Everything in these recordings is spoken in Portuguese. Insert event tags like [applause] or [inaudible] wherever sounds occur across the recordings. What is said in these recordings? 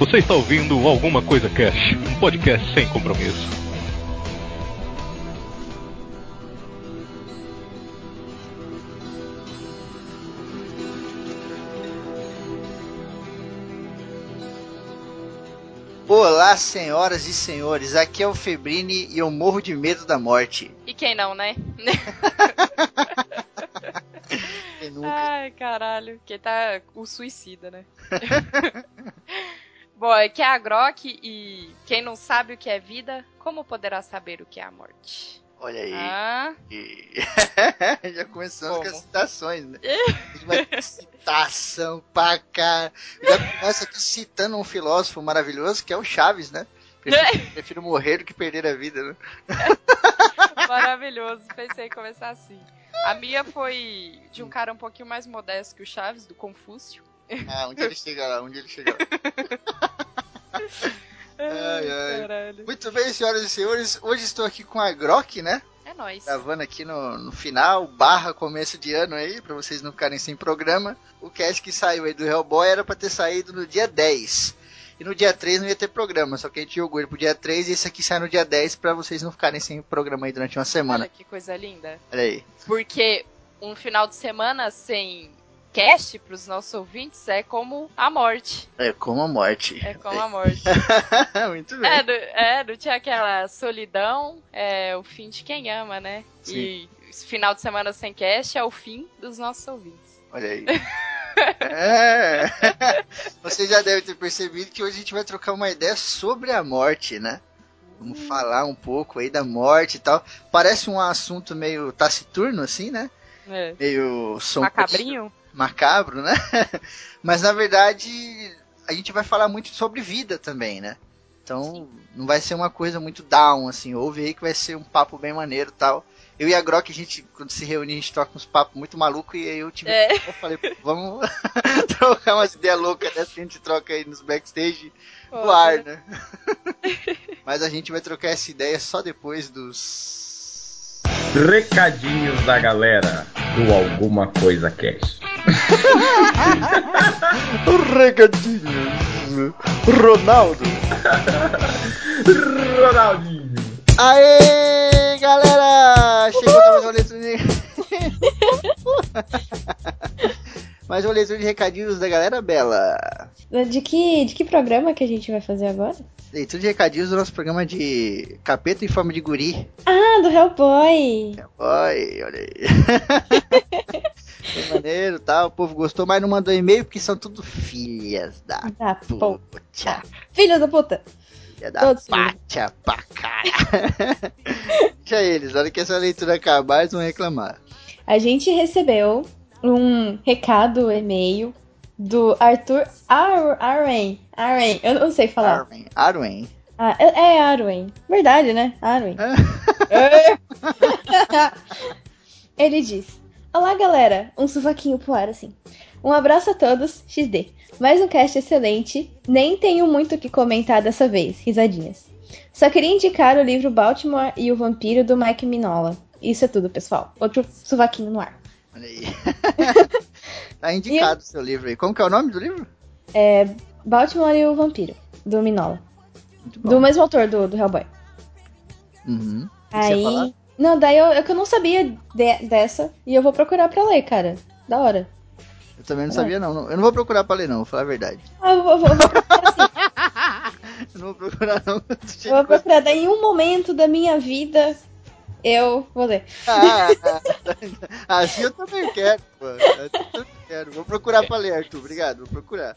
Você está ouvindo Alguma Coisa Cash, um podcast sem compromisso. Olá, senhoras e senhores, aqui é o Febrini e eu morro de medo da morte. E quem não, né? [laughs] Ai, caralho. Que tá o suicida, né? [laughs] Bom, aqui é a Grok e quem não sabe o que é vida, como poderá saber o que é a morte? Olha aí. Ah, E- [laughs] Já começamos com Como? as citações, né? [laughs] A gente vai ter citação pra cá. Já começa aqui citando um filósofo maravilhoso que é o Chaves, né? Prefiro, [laughs] prefiro morrer do que perder a vida, né? maravilhoso. Pensei em começar assim. A minha foi de um cara um pouquinho mais modesto que o Chaves, do Confúcio. Ah, onde ele chega lá, onde ele chega lá. Ai, ai. Caralho. Muito bem, senhoras e senhores, hoje estou aqui com a Grok, né? É nóis. Gravando aqui no, no final, barra começo de ano aí, pra vocês não ficarem sem programa. O cast que saiu aí do Hellboy era pra ter saído no dia 10. E no dia 3 não ia ter programa, só que a gente jogou ele pro dia 3 e esse aqui sai no dia 10 pra vocês não ficarem sem programa aí durante uma semana. Olha que coisa linda. Olha aí. Porque um final de semana sem cast pros nossos ouvintes é como a morte. É como a morte. É como a [laughs] morte. Muito bem. É, do, é, não tinha aquela solidão, é o fim de quem ama, né? Sim. E final de semana sem cast é o fim dos nossos ouvintes. Olha aí. [laughs] É. Você já deve ter percebido que hoje a gente vai trocar uma ideia sobre a morte, né? Vamos falar um pouco aí da morte e tal. Parece um assunto meio taciturno, assim, né? É. Meio som Macabrinho? Macabro, né? [laughs] Mas na verdade a gente vai falar muito sobre vida também, né? Então não vai ser uma coisa muito down, assim. Ouve aí que vai ser um papo bem maneiro e tal. Eu e a Grok, a gente, quando se reúne, a gente troca uns papos muito malucos e aí eu tive. É. Eu falei, pô, vamos [laughs] trocar umas ideias loucas dessa que a gente troca aí nos backstage no ar, né? [laughs] Mas a gente vai trocar essa ideia só depois dos. Recadinhos da galera do Alguma Coisa Cast. Recadinhos. Ronaldo. Ronaldinho. Aê, galera! Chegou [laughs] mais uma leitura de... mais uma leitura de recadinhos da galera bela. De que, de que programa que a gente vai fazer agora? Leitura de recadinhos do nosso programa de Capeta em Forma de Guri. Ah, do Hellboy! Oi, olha aí. [laughs] Tal, o povo gostou, mas não mandou e-mail porque são tudo filhas da Da puta. puta. Filho da puta! Filha da Todos pátia pra cara. [laughs] Deixa eles, na hora que essa leitura acabar, eles vão reclamar. A gente recebeu um recado, e-mail do Arthur Ar Arwen. Arwen, eu não sei falar. Arwen. Arwen. Ah, é, é Arwen. Verdade, né? Arwen. [laughs] [laughs] Ele diz: Olá, galera. Um sovaquinho pro ar, assim. Um abraço a todos, XD. Mais um cast excelente. Nem tenho muito o que comentar dessa vez. Risadinhas. Só queria indicar o livro Baltimore e o Vampiro do Mike Minola. Isso é tudo, pessoal. Outro sovaquinho no ar. Olha aí. [laughs] tá indicado o seu livro aí. Como que é o nome do livro? É Baltimore e o Vampiro, do Minola. Do mesmo autor do, do Hellboy. Uhum. Aí. Não, daí eu, é que eu não sabia de- dessa e eu vou procurar pra ler, cara. Da hora. Eu também não sabia, não. Eu não vou procurar pra ler, não. Vou falar a verdade. Ah, eu vou, vou- vou procurar assim. [laughs] Eu não vou procurar, não. Eu Eu vou procurar. Daí em um momento da minha vida eu vou ler. Ah, [laughs] assim eu também quero, pô. Assim eu também quero. Vou procurar pra ler, Arthur. Obrigado, vou procurar.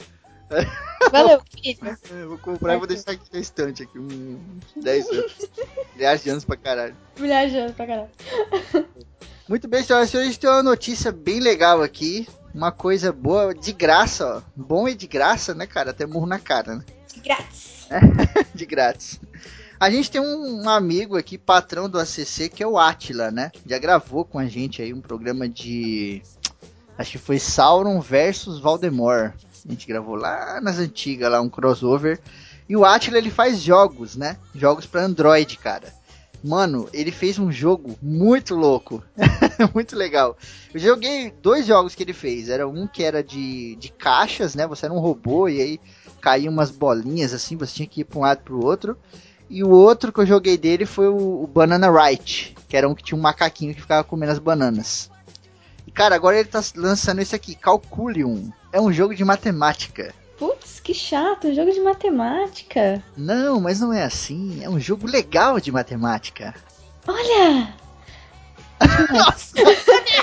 Valeu, filho. [laughs] Eu vou comprar e vou deixar aqui na estante aqui. Uns 10 anos. Milhares de anos pra caralho. Milhares de anos pra caralho. Muito bem, senhoras e senhores, tem uma notícia bem legal aqui. Uma coisa boa, de graça, ó. Bom e de graça, né, cara? Até murro na cara, né? Grátis. [laughs] de grátis. A gente tem um amigo aqui, patrão do ACC, que é o Atila, né? Já gravou com a gente aí um programa de. Acho que foi Sauron versus Voldemort. A gente gravou lá nas antigas, lá um crossover. E o Atila ele faz jogos, né? Jogos para Android, cara. Mano, ele fez um jogo muito louco. [laughs] muito legal. Eu joguei dois jogos que ele fez. Era um que era de, de caixas, né? Você era um robô e aí caíam umas bolinhas assim, você tinha que ir pra um lado pro outro. E o outro que eu joguei dele foi o, o Banana Right, que era um que tinha um macaquinho que ficava comendo as bananas. E cara, agora ele tá lançando esse aqui, Calculium. É um jogo de matemática. Putz, que chato, um jogo de matemática. Não, mas não é assim. É um jogo legal de matemática. Olha! [laughs] Nossa,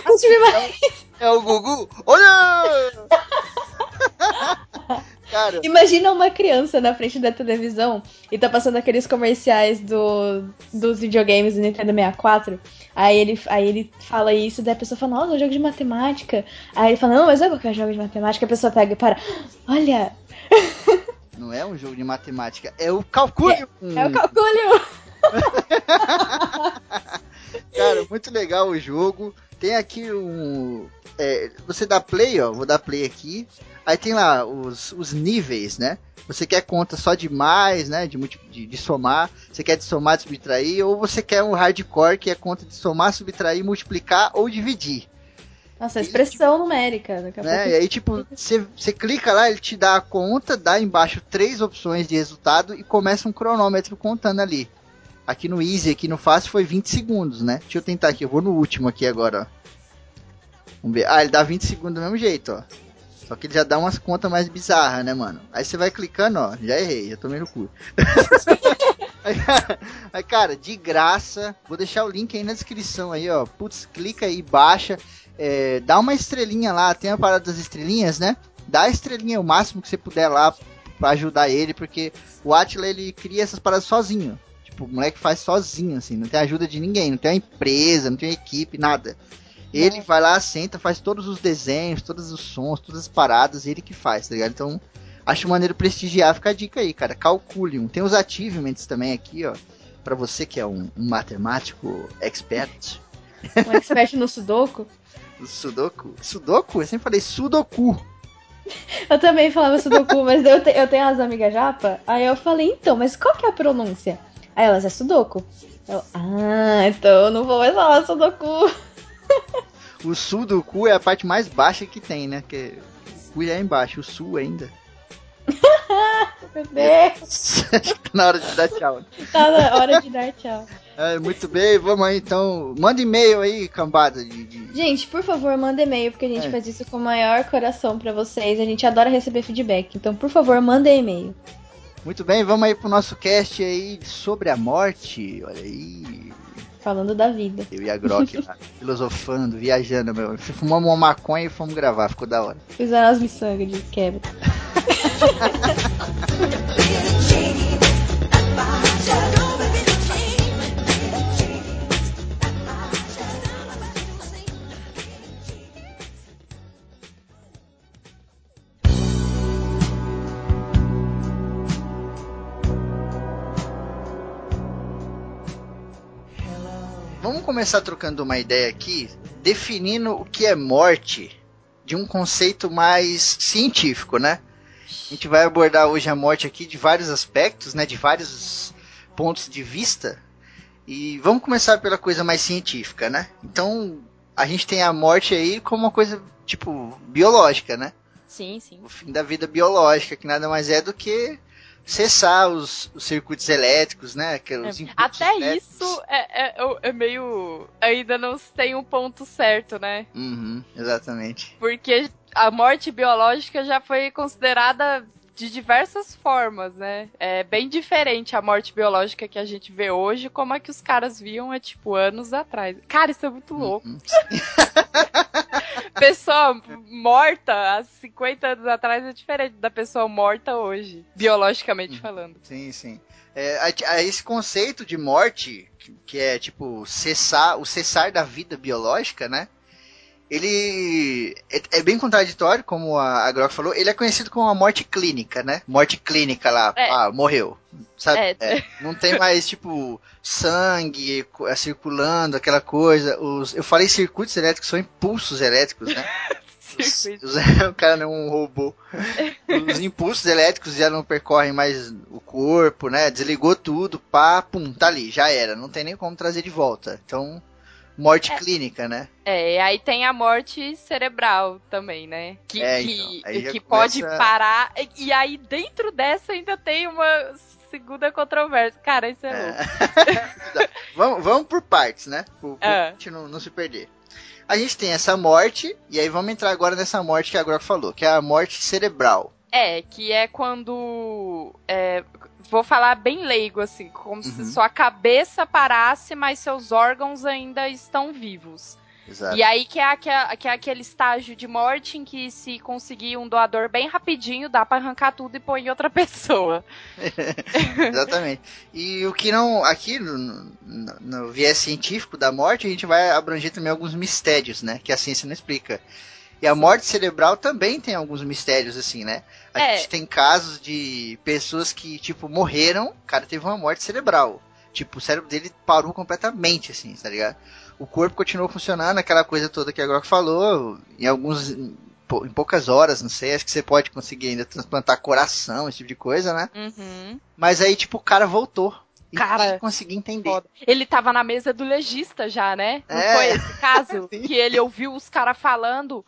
Continue mais. é o Gugu? Olha! [laughs] Cara, Imagina uma criança na frente da televisão e tá passando aqueles comerciais do, dos videogames do Nintendo 64. Aí ele, aí ele fala isso, daí a pessoa fala, nossa, é um jogo de matemática. Aí ele fala, não, mas é qualquer jogo de matemática. A pessoa pega e para, olha, [laughs] não é um jogo de matemática, é o Calculium. é o cálculo. [laughs] Cara, muito legal o jogo. Tem aqui um. é, você dá play, ó. Vou dar play aqui. Aí tem lá os, os níveis, né? Você quer conta só de mais, né? De, de, de somar. Você quer de somar, de subtrair. Ou você quer um hardcore, que é conta de somar, subtrair, multiplicar ou dividir. Nossa, expressão numérica. Daqui a Né? E pouco. aí, tipo, você clica lá, ele te dá a conta, dá embaixo três opções de resultado e começa um cronômetro contando ali. Aqui no Easy, aqui no Fácil foi 20 segundos, né? Deixa eu tentar aqui, eu vou no último aqui agora, ó. Vamos ver. Ah, ele dá 20 segundos do mesmo jeito, ó. Só que ele já dá umas contas mais bizarras, né, mano? Aí você vai clicando, ó. Já errei, já tomei no cu. [laughs] aí, cara, de graça. Vou deixar o link aí na descrição aí, ó. Putz, clica aí, baixa. É, dá uma estrelinha lá. Tem a parada das estrelinhas, né? Dá a estrelinha o máximo que você puder lá pra ajudar ele, porque o Atila ele cria essas paradas sozinho. Tipo, o moleque faz sozinho, assim, não tem ajuda de ninguém, não tem uma empresa, não tem uma equipe, nada. Ele vai lá, senta, faz todos os desenhos, todos os sons, todas as paradas, ele que faz, tá ligado? Então, acho maneiro prestigiar, fica a dica aí, cara. Calculium. Tem os achievements também aqui, ó. Pra você que é um, um matemático expert. Um expert no Sudoku. [laughs] Sudoku. Sudoku? Eu sempre falei Sudoku. Eu também falava Sudoku, mas eu, te- eu tenho as amigas japa. Aí eu falei, então, mas qual que é a pronúncia? Aí elas, é Sudoku. Eu, ah, então eu não vou mais falar Sudoku. [laughs] O Sudoku é a parte mais baixa que tem, né? Que o cu já é embaixo, o Sul ainda. [laughs] Meu Deus. Tá [laughs] na hora de dar tchau. Tá na hora de dar tchau. É, muito bem, vamos aí então. Manda e-mail aí, cambada de. de- Gente, por favor, manda e-mail, porque a gente É. faz isso com o maior coração pra vocês. A gente adora receber feedback. Então, por favor, manda e-mail. Muito bem, vamos aí pro nosso cast aí sobre a morte. Olha aí. Falando da vida. Eu e a Grok lá, [laughs] filosofando, viajando, meu. Fumamos uma maconha e fomos gravar, ficou da hora. Fizeram as miçangas de quebra. [laughs] [laughs] começar trocando uma ideia aqui, definindo o que é morte de um conceito mais científico, né? A gente vai abordar hoje a morte aqui de vários aspectos, né? De vários pontos de vista. E vamos começar pela coisa mais científica, né? Então, a gente tem a morte aí como uma coisa, tipo, biológica, né? Sim, sim. o fim da vida biológica, que nada mais é do que cessar os, os circuitos elétricos, né? Que os inputs Até elétricos. isso é, é, é meio. Ainda não tem um ponto certo, né? Uhum, exatamente. Porque a morte biológica já foi considerada de diversas formas, né? É bem diferente a morte biológica que a gente vê hoje, como a que os caras viam há, tipo, anos atrás. Cara, isso é muito louco. [laughs] [laughs] Pessoa morta há 50 anos atrás é diferente da pessoa morta hoje, biologicamente Uhum. falando. Sim, sim. É, esse conceito de morte, que, que é tipo cessar, o cessar da vida biológica, né? Ele é, é bem contraditório, como a, a Grok falou. Ele é conhecido como a morte clínica, né? Morte clínica lá, É. ah, morreu. Sabe? É. É, não tem mais, tipo, sangue é, circulando, aquela coisa. Os, eu falei circuitos elétricos, são impulsos elétricos, né? [laughs] Os- os- [laughs] o cara não é um robô. Os impulsos elétricos já não percorrem mais o corpo, né? Desligou tudo, pá, pum, tá ali, já era. Não tem nem como trazer de volta. Então, morte É. clínica, né? É, e aí tem a morte cerebral também, né? Que, É, que, então, que começa- pode parar. E- E aí dentro dessa ainda tem uma segunda controvérsia. Cara, isso é, louco. É. [laughs] vamos, vamos por partes, né? Por, por É. gente não, não se perder. A gente tem essa morte, e aí vamos entrar agora nessa morte que a Grok falou, que é a morte cerebral. É, que é quando. é, vou falar bem leigo, assim, como se Uhum. sua cabeça parasse, mas seus órgãos ainda estão vivos. Exato. E aí que é, que é aquele estágio de morte em que se conseguir um doador bem rapidinho, dá pra arrancar tudo e pôr em outra [laughs] pessoa. [laughs] Exatamente. E o que não. Aqui no, no- no viés científico da morte, a gente vai abranger também alguns mistérios, né? Que a ciência não explica. E a morte cerebral também tem alguns mistérios, assim, né? A É. gente tem casos de pessoas que, tipo, morreram, o cara teve uma morte cerebral. Tipo, o cérebro dele parou completamente, assim, tá ligado? O corpo continuou funcionando, aquela coisa toda que a Grok falou, em alguns. Em pou- em poucas horas, não sei, acho que você pode conseguir ainda transplantar coração, esse tipo de coisa, né? Uhum. Mas aí, tipo, o cara voltou. E Cara, ninguém conseguia entender. Foda. Ele tava na mesa do legista já, né? Não É. foi esse caso? [laughs] Que ele ouviu os caras falando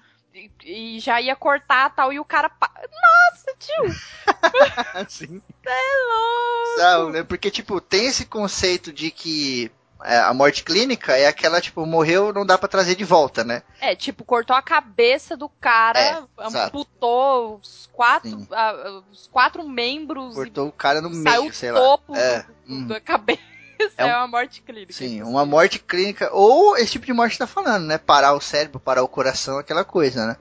e, já ia cortar tal, e o cara. pa- Nossa, tio! [laughs] assim. É louco! Né? Porque, tipo, tem esse conceito de que é, a morte clínica é aquela, tipo, morreu, não dá pra trazer de volta, né? É, tipo, cortou a cabeça do cara, É, exato. amputou os quatro, Sim. os quatro membros Cortou o cara no saiu meio, sei o lá. topo É, do- hum. da cabeça. É É, um- uma morte clínica. Sim, uma morte clínica, ou esse tipo de morte que tá falando, né? Parar o cérebro, parar o coração, aquela coisa, né?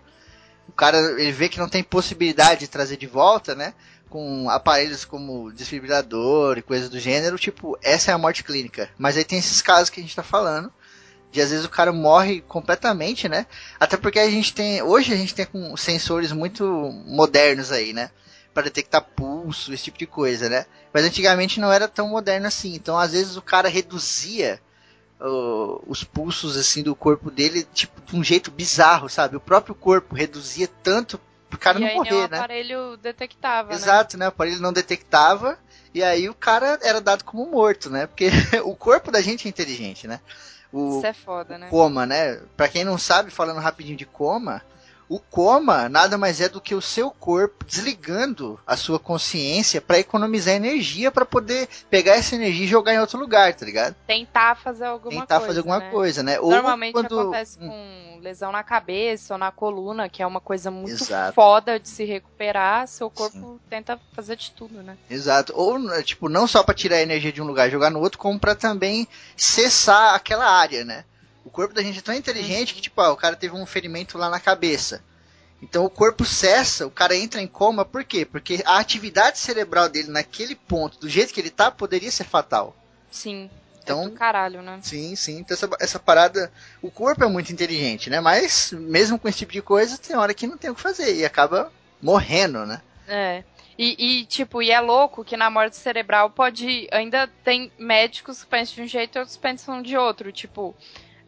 O cara, ele vê que não tem possibilidade de trazer de volta, né? Com aparelhos como desfibrilador e coisas do gênero, tipo, essa é a morte clínica. Mas aí tem esses casos que a gente tá falando, de às vezes o cara morre completamente, né? Até porque a gente tem, hoje a gente tem com sensores muito modernos aí, né? Para detectar pulso, esse tipo de coisa, né? Mas antigamente não era tão moderno assim. Então, às vezes, o cara reduzia uh, os pulsos assim do corpo dele, tipo, de um jeito bizarro, sabe? O próprio corpo reduzia tanto pro cara e não aí morrer, né? aparelho detectava, né? Exato, né? O aparelho não detectava e aí o cara era dado como morto, né? Porque [laughs] o corpo da gente é inteligente, né? O Isso é foda, né? coma, né? Pra quem não sabe, falando rapidinho de coma, o coma nada mais é do que o seu corpo desligando a sua consciência pra economizar energia pra poder pegar essa energia e jogar em outro lugar, tá ligado? Tentar fazer alguma Tentar coisa. fazer alguma né? coisa, né? Ou Normalmente quando acontece Hum, com lesão na cabeça ou na coluna, que é uma coisa muito Exato. foda de se recuperar. Seu corpo tenta fazer de tudo, né? Exato. Ou, tipo, não só pra tirar a energia de um lugar e jogar no outro, como pra também cessar aquela área, né? O corpo da gente é tão inteligente que, tipo, ah, o cara teve um ferimento lá na cabeça. Então o corpo cessa, o cara entra em coma, por quê? Porque a atividade cerebral dele naquele ponto, do jeito que ele tá, poderia ser fatal. Sim. Então- É caralho, né? Sim, sim. Então essa, essa parada. O corpo é muito inteligente, né? Mas, mesmo com esse tipo de coisa, tem hora que não tem o que fazer e acaba morrendo, né? É. E, e, tipo, e é louco que na morte cerebral pode. Ainda tem médicos que pensam de um jeito e outros pensam de outro. Tipo,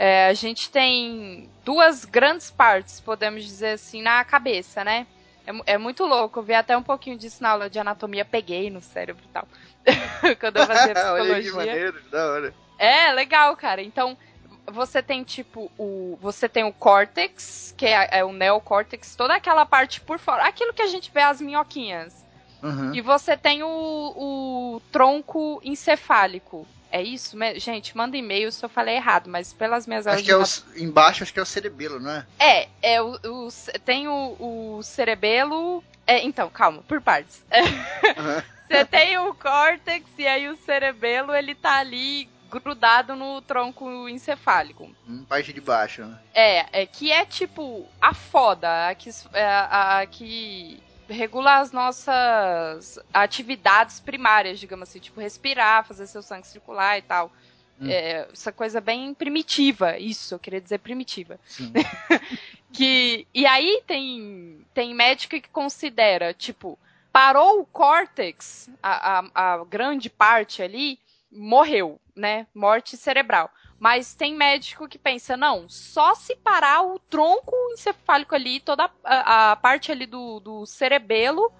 é, a gente tem duas grandes partes, podemos dizer assim, na cabeça, né? É, é muito louco. Eu vi até um pouquinho disso na aula de anatomia, peguei no cérebro e tal. [laughs] Quando eu fazia [laughs] Olha aí que psicologia. maneiro, da hora. É, legal, cara. Então, você tem, tipo, o. Você tem o córtex, que é, é o neocórtex, toda aquela parte por fora. Aquilo que a gente vê as minhoquinhas. Uhum. E você tem o, o tronco encefálico. É isso? Gente, manda e-mail se eu falei errado, mas pelas minhas aulas Acho que é o, embaixo, acho que é o cerebelo, não é? é, é o, o- tem o, o cerebelo. É, então, calma, por partes. [laughs] Uhum. Você tem o córtex e aí o cerebelo ele tá ali grudado no tronco encefálico. Hum, Parte de baixo, né? É, é que é tipo a foda, a que, é, a, a que regula as nossas atividades primárias, digamos assim, tipo respirar, fazer seu sangue circular e tal. Hum. É, essa coisa bem primitiva, isso, eu queria dizer primitiva. [laughs] Que, e aí tem, tem médico que considera, tipo, parou o córtex, a, a, a grande parte ali, morreu, né? Morte cerebral. Mas tem médico que pensa, não, só se parar o tronco encefálico ali, toda a, a parte ali do, do cerebelo,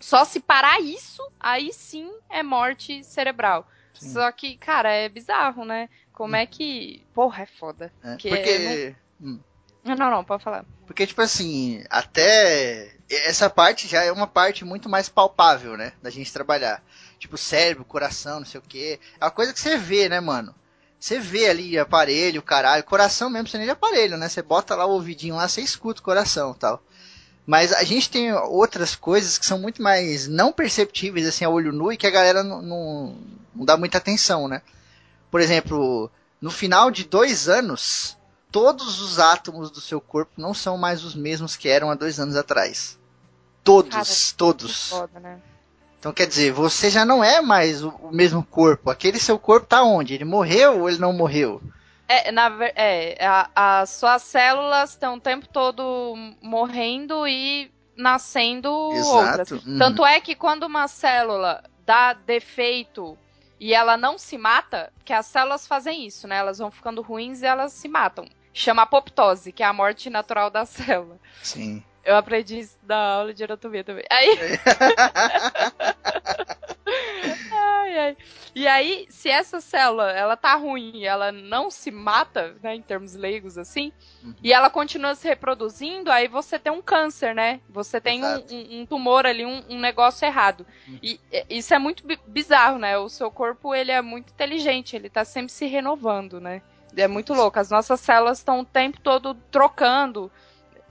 Só se parar isso, aí sim é morte cerebral. Sim. Só que, cara, é bizarro, né? Como é que. Porra, é foda. É, Porque porque, hum, Não, não, não, pode falar. porque, tipo assim, até essa parte já é uma parte muito mais palpável, né? Da gente trabalhar. Tipo, cérebro, coração, não sei o quê. É uma coisa que você vê, né, mano? Você vê ali aparelho, caralho. Coração mesmo, você nem de aparelho, né? Você bota lá o ouvidinho lá, você escuta o coração e tal. Mas a gente tem outras coisas que são muito mais não perceptíveis, assim, a olho nu e que a galera não, não, não dá muita atenção, né? Por exemplo, no final de dois anos, todos os átomos do seu corpo não são mais os mesmos que eram há dois anos atrás. Todos, Cara, todos. foda, né? Então quer dizer, você já não é mais o, o mesmo corpo. Aquele seu corpo tá onde? Ele morreu ou ele não morreu? É, na, é a- as suas células estão o tempo todo morrendo e nascendo outras. Exato. Uhum. Tanto é que quando uma célula dá defeito e ela não se mata, que as células fazem isso, né? Elas vão ficando ruins e elas se matam. Chama apoptose, que é a morte natural da [laughs] célula. Sim. Eu aprendi isso da aula de anatomia também. Aí. [laughs] ai, ai. E aí, se essa célula ela tá ruim e ela não se mata, né, em termos leigos assim, Uhum. e ela continua se reproduzindo, aí você tem um câncer, né? Você tem um, um- um tumor ali, um, um negócio errado. Uhum. E isso é muito bi- bizarro, né? O seu corpo ele é muito inteligente, ele tá sempre se renovando, né? É muito louco. As nossas células estão o tempo todo trocando.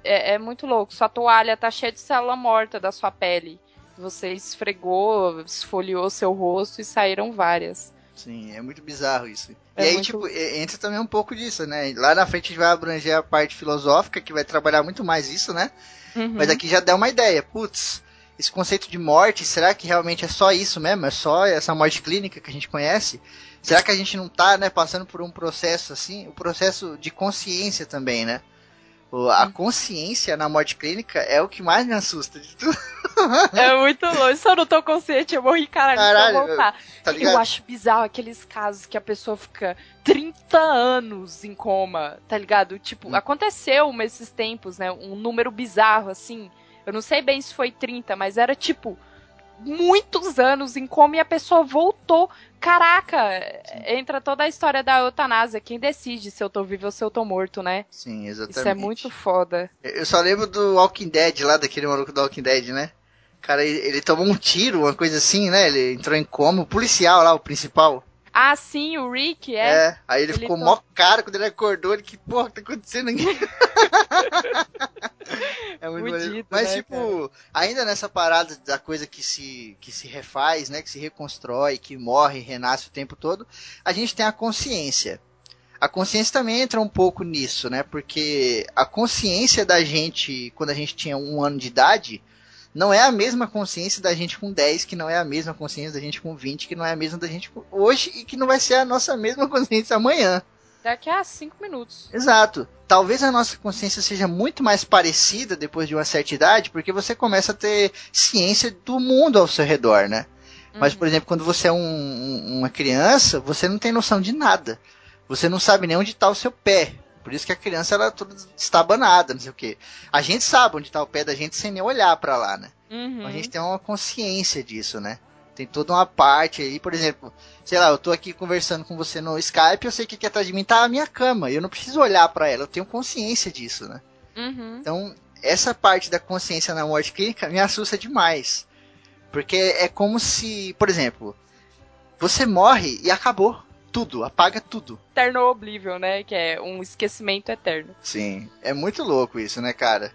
É, é muito louco. Sua toalha tá cheia de célula morta da sua pele. Você esfregou, esfoliou seu rosto e saíram várias. Sim, é muito bizarro isso. É e aí, muito- tipo, entra também um pouco disso, né? Lá na frente a gente vai abranger a parte filosófica, que vai trabalhar muito mais isso, né? Uhum. Mas aqui já dá uma ideia. Putz, esse conceito de morte, será que realmente é só isso mesmo? É só essa morte clínica que a gente conhece? Será que a gente não tá, né, passando por um processo assim, o processo de consciência também, né? A consciência na morte clínica é o que mais me assusta de tudo, [laughs] É muito longe. Se eu não tô consciente, eu morri, caralho, Caralho, eu voltar. tá Eu acho bizarro aqueles casos que a pessoa fica 30 anos em coma, tá ligado? Tipo, Hum. aconteceu nesses tempos, né? Um número bizarro, assim. Eu não sei bem se foi 30, mas era tipo muitos anos em coma e a pessoa voltou. Caraca, entra toda a história da eutanásia. Quem decide se eu tô vivo ou se eu tô morto, né? Sim, exatamente. Isso é muito foda. Eu só lembro do Walking Dead lá, daquele maluco do Walking Dead, né? Cara, ele, ele tomou um tiro, uma coisa assim, né? Ele entrou em coma, o policial lá, o principal. Ah, sim, o Rick, é. É, aí ele, Ele ficou to- mó cara quando ele acordou, ele, que porra que tá acontecendo aqui? [laughs] é muito Fudido, maneiro. Mas, né, tipo, ainda nessa parada da coisa que se, que se refaz, né? Que se reconstrói, que morre, renasce o tempo todo, a gente tem a consciência. A consciência também entra um pouco nisso, né? Porque a consciência da gente, quando a gente tinha um ano de idade, não é a mesma consciência da gente com 10, que não é a mesma consciência da gente com 20, que não é a mesma da gente com hoje e que não vai ser a nossa mesma [laughs] consciência amanhã. Daqui a cinco minutos. Exato. Talvez a nossa consciência seja muito mais parecida depois de uma certa idade, porque você começa a ter ciência do mundo ao seu redor, né? Mas, Uhum. por exemplo, quando você é um- uma criança, você não tem noção de nada. Você não sabe nem onde está o seu pé. Por isso que a criança ela é toda estabanada, não sei o quê. A gente sabe onde está o pé da gente sem nem olhar para lá, né? Uhum. Então a gente tem uma consciência disso, né? Tem toda uma parte aí, por exemplo, sei lá, eu tô aqui conversando com você no Skype, eu sei que aqui atrás de mim tá a minha cama, e eu não preciso olhar para ela, eu tenho consciência disso, né? Uhum. Então, essa parte da consciência na morte clínica me assusta demais. Porque é como se, por exemplo, você morre e acabou tudo, apaga tudo. Eterno Oblivion, né? Que é um esquecimento eterno. Sim, é muito louco isso, né, cara?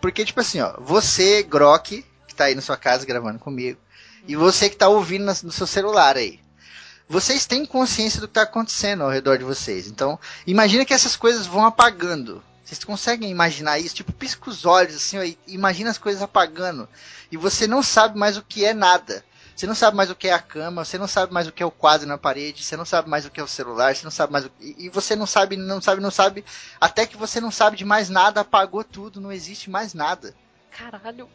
Porque, tipo assim, ó, você, Grok, que tá aí na sua casa gravando comigo, e você que tá ouvindo no seu celular aí. Vocês têm consciência do que tá acontecendo ao redor de vocês. Então, imagina que essas coisas vão apagando. Vocês conseguem imaginar isso? Tipo, pisca os olhos assim, ó, e imagina as coisas apagando. E você não sabe mais o que é nada. Você não sabe mais o que é a cama, você não sabe mais o que é o quadro na parede, você não sabe mais o que é o celular, você não sabe mais o e e você não sabe, não sabe, não sabe, até que você não sabe de mais nada, apagou tudo, não existe mais nada. Caralho.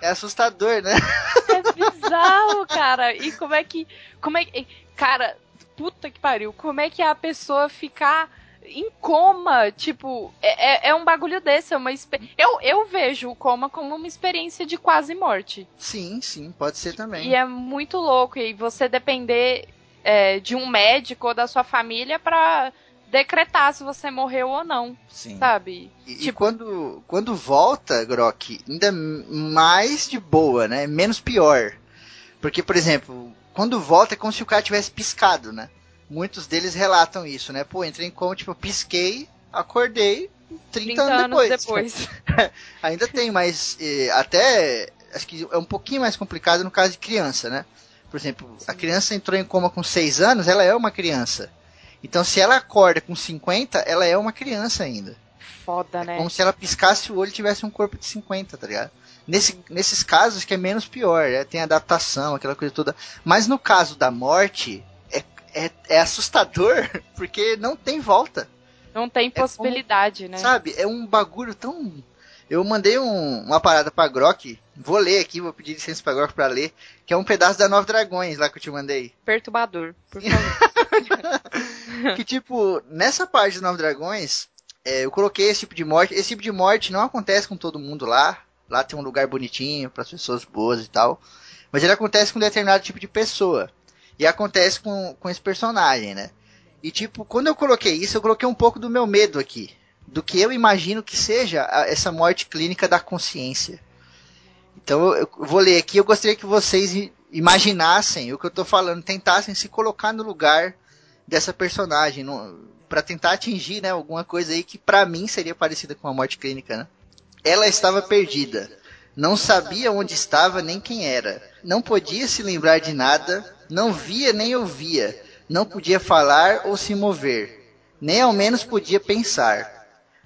É assustador, né? [laughs] É bizarro, cara. E como é que. Como é que. Cara, puta que pariu. Como é que a pessoa ficar em coma, tipo, é, é, é um bagulho desse, é uma eu, eu vejo o coma como uma experiência de quase morte. Sim, sim, pode ser também. E é muito louco, e você depender é, de um médico ou da sua família para decretar se você morreu ou não. Sim. Sabe? E, tipo... e quando, quando volta, Grok, ainda mais de boa, né? Menos pior. Porque, por exemplo, quando volta é como se o cara tivesse piscado, né? Muitos deles relatam isso, né? Pô, entrei em coma, tipo, pisquei, acordei 30, 30 anos depois. depois. [laughs] Ainda tem, mas eh, até acho que é um pouquinho mais complicado no caso de criança, né? Por exemplo, Sim. a criança entrou em coma com 6 anos, ela é uma criança. Então, se ela acorda com 50, ela é uma criança ainda. Foda, é né? Como se ela piscasse o olho e tivesse um corpo de 50, tá ligado? Nesse, nesses casos que é menos pior, né? tem adaptação, aquela coisa toda. Mas no caso da morte, é, é, assustador, [laughs] porque não tem volta. Não tem possibilidade, é como, né? Sabe, é um bagulho tão. Eu mandei um, uma parada pra Grok, vou ler aqui, vou pedir licença pra Grok pra ler, que é um pedaço da Nove Dragões lá que eu te mandei. Perturbador, por [laughs] favor. que tipo, nessa parte dos Nove Dragões, é, eu coloquei esse tipo de morte. Esse tipo de morte não acontece com todo mundo lá. Lá tem um lugar bonitinho para as pessoas boas e tal. Mas ele acontece com um determinado tipo de pessoa. E acontece com, com esse personagem, né? E tipo, quando eu coloquei isso, eu coloquei um pouco do meu medo aqui. Do que eu imagino que seja a, essa morte clínica da consciência. Então eu, eu vou ler aqui, eu gostaria que vocês imaginassem o que eu estou falando, tentassem se colocar no lugar dessa personagem, para tentar atingir, né, alguma coisa aí que para mim seria parecida com a morte clínica, né? Ela estava perdida. Não sabia onde estava nem quem era. Não podia se lembrar de nada, não via nem ouvia, não podia falar ou se mover, nem ao menos podia pensar.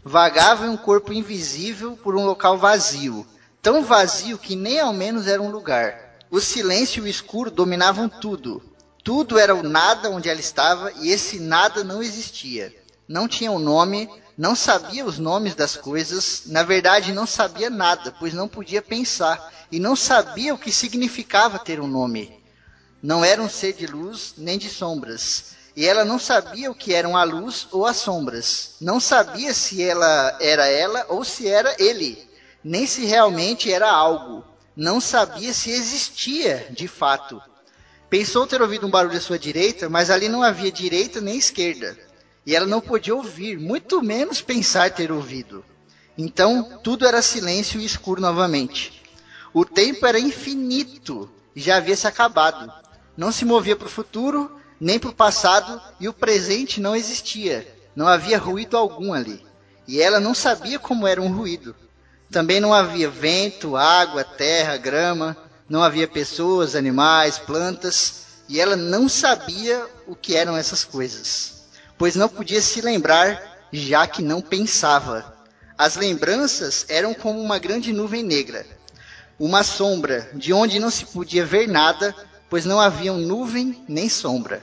Vagava em um corpo invisível por um local vazio, tão vazio que nem ao menos era um lugar. O silêncio e o escuro dominavam tudo. Tudo era o nada onde ela estava e esse nada não existia. Não tinha um nome, não sabia os nomes das coisas, na verdade não sabia nada, pois não podia pensar, e não sabia o que significava ter um nome. Não era um ser de luz nem de sombras, e ela não sabia o que eram a luz ou as sombras. Não sabia se ela era ela ou se era ele, nem se realmente era algo. Não sabia se existia de fato. Pensou ter ouvido um barulho à sua direita, mas ali não havia direita nem esquerda e ela não podia ouvir, muito menos pensar ter ouvido. Então tudo era silêncio e escuro novamente. O tempo era infinito e já havia se acabado. Não se movia para o futuro, nem para o passado, e o presente não existia. Não havia ruído algum ali. E ela não sabia como era um ruído. Também não havia vento, água, terra, grama, não havia pessoas, animais, plantas, e ela não sabia o que eram essas coisas pois não podia se lembrar, já que não pensava. As lembranças eram como uma grande nuvem negra, uma sombra, de onde não se podia ver nada, pois não havia nuvem nem sombra.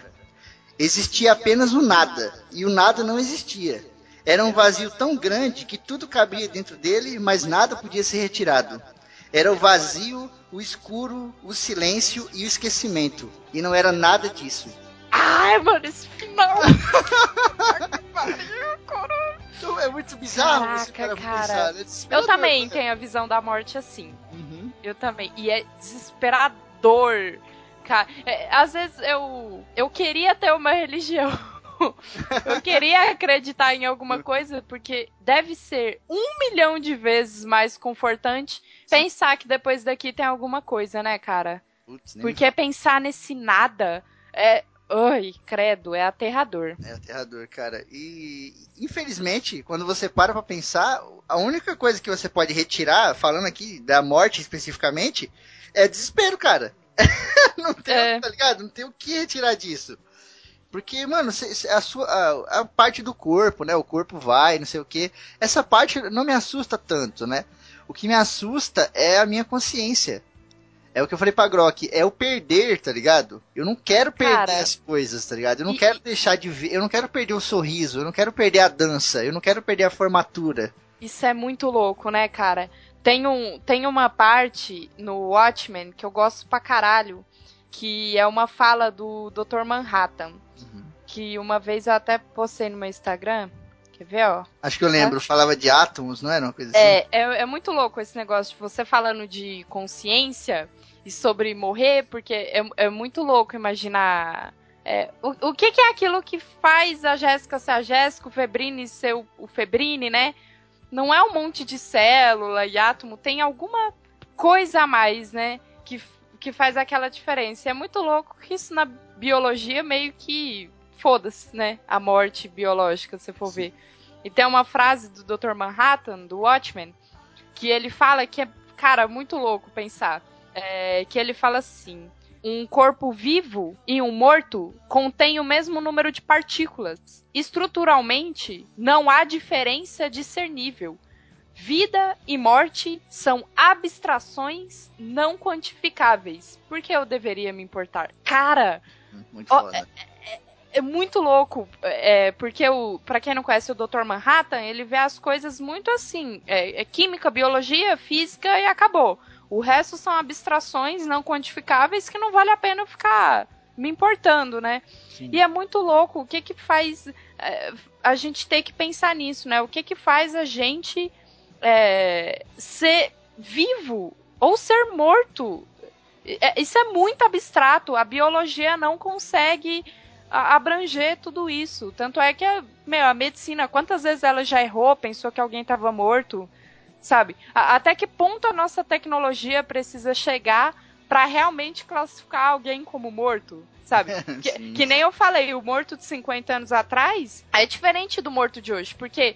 Existia apenas o nada, e o nada não existia. Era um vazio tão grande que tudo cabia dentro dele, mas nada podia ser retirado. Era o vazio, o escuro, o silêncio e o esquecimento, e não era nada disso. Ai, mano, esse final. [laughs] Então, é muito bizarro Caraca, cara. cara. Pensar, é eu também né? tenho a visão da morte assim. Uhum. Eu também. E é desesperador. Cara, é, às vezes eu, eu queria ter uma [laughs] religião. eu queria acreditar em alguma coisa, porque deve ser um milhão de vezes mais confortante pensar que depois daqui tem alguma coisa, né, cara? Putz, porque pensar nesse nada é, Ai, credo, é aterrador. É aterrador, cara. E infelizmente, quando você para pra pensar, a única coisa que você pode retirar, falando aqui da morte especificamente, é desespero, cara. [laughs] [laughs] não tem, é. tá ligado? Não tem o que retirar disso. Porque, mano, a, sua, a, a, parte do corpo, né? O corpo vai, não sei o que. Essa parte não me assusta tanto, né? O que me assusta é a minha consciência. É o que eu falei pra Grok, é o perder, tá ligado? Eu não quero perder Cara, as coisas, tá ligado? Eu não e... quero deixar de ver, eu não quero perder o sorriso, eu não quero perder a dança, eu não quero perder a formatura. Isso é muito louco, né, cara? Tem, um, tem uma parte no Watchmen que eu gosto pra caralho, que é uma fala do Dr. Manhattan. Uhum. Que uma vez eu até postei no meu Instagram, Quer ver, ó? Acho que eu lembro, falava de átomos, não era uma coisa assim? É, é, é muito louco esse negócio de você falando de consciência e sobre morrer, porque é, é muito louco imaginar. É, o, o que, que é aquilo que faz a Jéssica ser a Jéssica, o Febrini ser o, o Febrini, né? Não é um monte de célula e átomo, tem alguma coisa a mais, né? Que, que faz aquela diferença. E é muito louco que isso na biologia meio que foda-se, né? A morte biológica, se for ver. E tem uma frase do Dr. Manhattan, do Watchmen, que ele fala que é, cara, muito louco pensar. É, que ele fala assim: um corpo vivo e um morto contém o mesmo número de partículas. Estruturalmente, não há diferença discernível. Vida e morte são abstrações não quantificáveis. Por que eu deveria me importar? Cara, Muito ó, foda. é muito louco, é, porque o, para quem não conhece o Dr. Manhattan, ele vê as coisas muito assim, é, é química, biologia, física e acabou. O resto são abstrações não quantificáveis que não vale a pena eu ficar me importando, né? Sim. E é muito louco, o que que faz é, a gente ter que pensar nisso, né? O que que faz a gente é, ser vivo ou ser morto? É, Isso é muito abstrato, a biologia não consegue abranger tudo isso. Tanto é que a, meu, a medicina, quantas vezes ela já errou, pensou que alguém estava morto, sabe? A- até que ponto a nossa tecnologia precisa chegar para realmente classificar alguém como morto, sabe? [laughs] Que, que nem eu falei, o morto de 50 anos atrás é diferente do morto de hoje, porque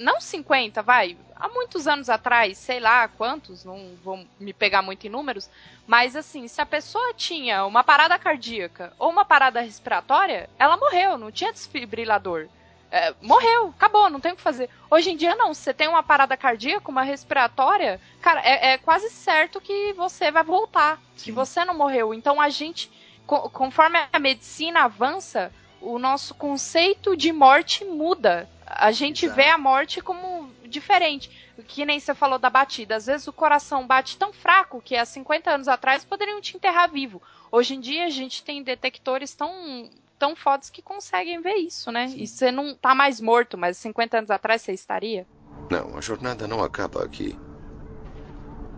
não 50, vai, há muitos anos atrás, sei lá quantos, não vou me pegar muito em números, mas assim, se a pessoa tinha uma parada cardíaca ou uma parada respiratória, ela morreu, não tinha desfibrilador. É, morreu, acabou, não tem o que fazer. Hoje em dia não, se você tem uma parada cardíaca, uma respiratória, cara, é, é quase certo que você vai voltar, que Sim. você não morreu. Então a gente, co- conforme a medicina avança, o nosso conceito de morte muda. A gente Exato. vê a morte como diferente. Que nem você falou da batida. Às vezes o coração bate tão fraco que há 50 anos atrás poderiam te enterrar vivo. Hoje em dia a gente tem detectores tão, tão fodas que conseguem ver isso, né? E você não tá mais morto, mas 50 anos atrás você estaria. Não, a jornada não acaba aqui.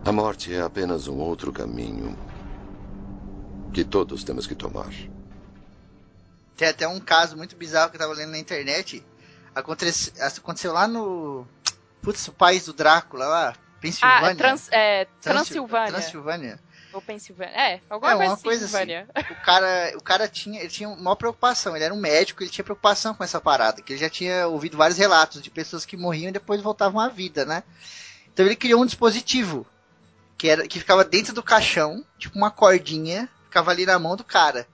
A morte é apenas um outro caminho que todos temos que tomar. Tem até um caso muito bizarro que eu tava lendo na internet. Acontece, aconteceu lá no. Putz, o país do Drácula lá. Pensilvânia. Ah, trans, é, Transil- Transilvânia. Transilvânia. Ou Pensilvânia. É, alguma É, coisa, coisa assim. O cara, o cara tinha, ele tinha uma preocupação. Ele era um médico, ele tinha preocupação com essa parada, que ele já tinha ouvido vários relatos de pessoas que morriam e depois voltavam à vida, né? Então ele criou um dispositivo que era que ficava dentro do caixão, tipo uma cordinha, ficava ali na mão do cara.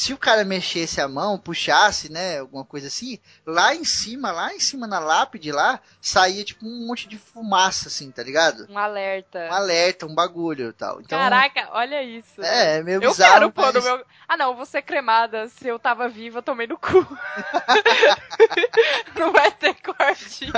Se o cara mexesse a mão, puxasse, né, alguma coisa assim, lá em cima, lá em cima na lápide lá, saía tipo um monte de fumaça assim, tá ligado? Um alerta. Um alerta, um bagulho e tal. Então, Caraca, olha isso. é, é meio Eu bizarro. quero pôr no meu. Ah, não, vou ser cremada. Se eu tava viva, eu tomei no cu. [laughs] não vai ter corte.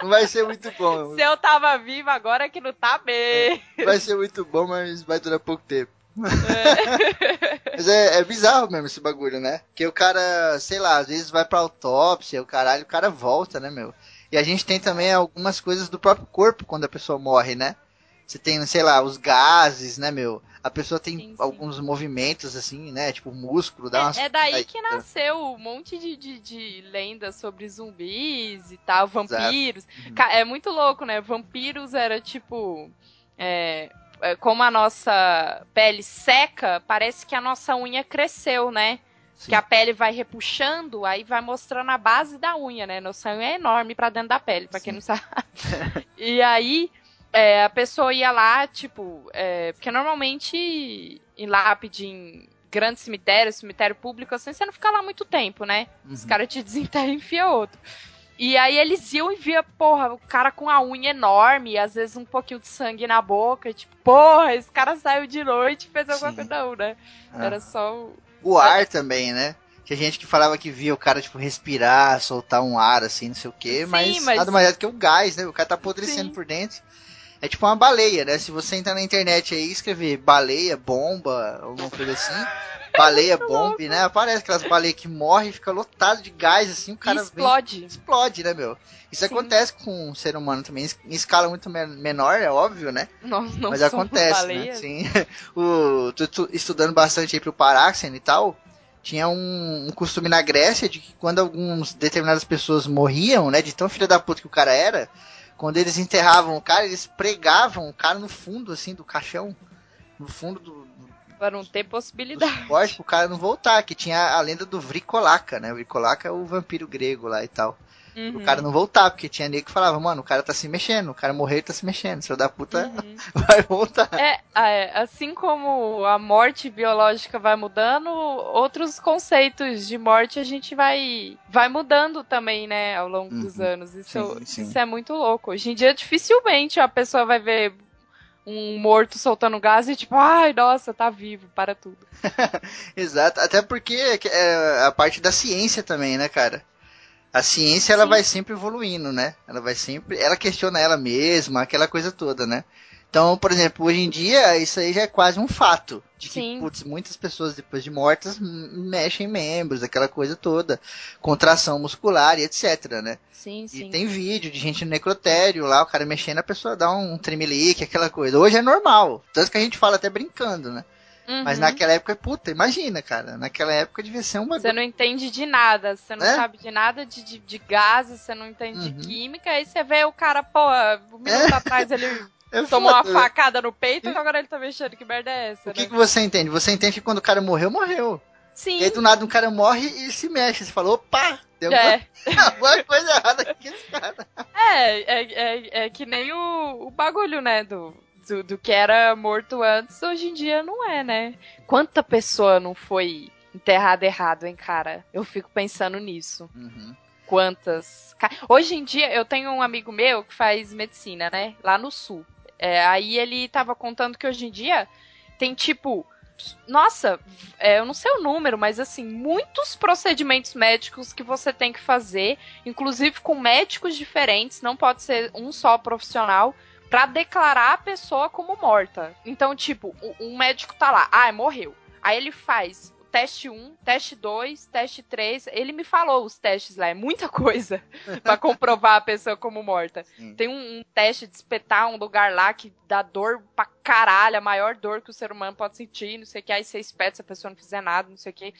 Não vai ser muito bom. Se eu tava viva, agora é que não tá bem. Vai ser muito bom, mas vai durar pouco tempo. Mas é, é bizarro mesmo esse bagulho, né? Que o cara, sei lá, às vezes vai pra autópsia, o caralho, o cara volta, né, meu? E a gente tem também algumas coisas do próprio corpo quando a pessoa morre, né? Você tem, sei lá, os gases, né, meu? A pessoa tem Sim, sim. alguns movimentos, assim, né? Tipo, o músculo, dá umas... É, é daí Aí, que nasceu um monte de, de, de lendas sobre zumbis e tal, vampiros. Uhum. É muito louco, né? Vampiros era tipo. é, é, como a nossa pele seca, parece que a nossa unha cresceu, né? Sim. Que a pele vai repuxando, aí vai mostrando a base da unha, né? Nossa unha é enorme pra dentro da pele, pra quem não sabe. [laughs] e aí é, a pessoa ia lá, tipo, é, porque normalmente em lápide, em grande cemitério, cemitério público, assim, você não fica lá muito tempo, né? Os Uhum. caras te [laughs] desenterram e enfia outro. E aí eles iam e via, porra, o cara com a unha enorme, às vezes um pouquinho de sangue na boca, tipo, porra, esse cara saiu de noite e fez alguma Sim. coisa, não, né? Ah. Era só o. O ar também, né? Tinha gente que falava que via o cara, tipo, respirar, soltar um ar, assim, não sei o quê, Sim, mas, mas- nada mais é do que o gás, né? O cara tá apodrecendo Sim. por dentro. É tipo uma baleia, né? Se você entrar na internet aí e escrever baleia, bomba, alguma coisa assim, [laughs] baleia, bomba, né? Aparece aquelas baleias que morrem e fica lotado de gás, assim, o cara explode. Vem, explode, né, meu? Isso Sim. acontece com o ser humano também, em escala muito menor, é óbvio, né? Não, não Mas acontece, né? Sim. [laughs] O, tu, tu, estudando bastante aí pro Paráxeno e tal, tinha um, um, costume na Grécia de que quando algumas determinadas pessoas morriam, né, de tão filha da puta que o cara era, quando eles enterravam o cara, eles pregavam o cara no fundo, assim, do caixão. No fundo do. Para não ter possibilidade. Pode, pro cara não voltar, que tinha a lenda do Vricolaca, né? O Vricolaca é o vampiro grego lá e tal. Uhum. O cara não voltar, porque tinha nego que falava, mano, o cara tá se mexendo, o cara morreu e tá se mexendo, seu da puta uhum. [laughs] vai voltar. É, é, assim como a morte biológica vai mudando, outros conceitos de morte a gente vai, vai mudando também, né, ao longo uhum. dos anos. Isso, sim, sim. isso é muito louco. Hoje em dia, dificilmente a pessoa vai ver um morto soltando gás e tipo, ai, nossa, tá vivo, para tudo. [laughs] Exato, até porque é a parte da ciência também, né, cara? A ciência ela Sim. vai sempre evoluindo, né? Ela vai sempre, ela questiona ela mesma, aquela coisa toda, né? Então, por exemplo, hoje em dia isso aí já é quase um fato de que putz, muitas pessoas depois de mortas mexem membros, aquela coisa toda, contração muscular e etc, né? Sim, sim. E tem vídeo de gente no necrotério lá, o cara mexendo, a pessoa dá um tremelique, aquela coisa. Hoje é normal, tanto que a gente fala até brincando, né? Uhum. Mas naquela época, puta, imagina, cara. Naquela época devia ser uma. Você não entende de nada, você não é? sabe de nada de, de, de gases, você não entende uhum. de química, aí você vê o cara, pô, um minuto é? atrás ele [laughs] é tomou foda. uma facada no peito e agora ele tá mexendo. Que merda é essa? O que, né? que você entende? Você entende que quando o cara morreu, morreu. Sim. E aí do nada um cara morre e se mexe. Você falou, opa, deu é. [laughs] alguma, coisa errada aqui esse cara. É, é, é, é que nem o, o bagulho, né, do do, do que era morto antes, hoje em dia não é, né? Quanta pessoa não foi enterrada errado, hein, cara? Eu fico pensando nisso. Uhum. Quantas. Hoje em dia, eu tenho um amigo meu que faz medicina, né? Lá no sul. É, aí ele tava contando que hoje em dia tem tipo. Nossa, é, eu não sei o número, mas assim, muitos procedimentos médicos que você tem que fazer, inclusive com médicos diferentes, não pode ser um só profissional, para declarar a pessoa como morta. Então, tipo, um médico tá lá, ah, morreu. Aí ele faz teste 1, teste 2, teste 3. Ele me falou os testes lá, é muita coisa [laughs] para comprovar a pessoa como morta. Sim. Tem um, um, teste de espetar um lugar lá que dá dor pra caralho, a maior dor que o ser humano pode sentir, não sei o que. Aí você espeta se a pessoa não fizer nada, não sei o que.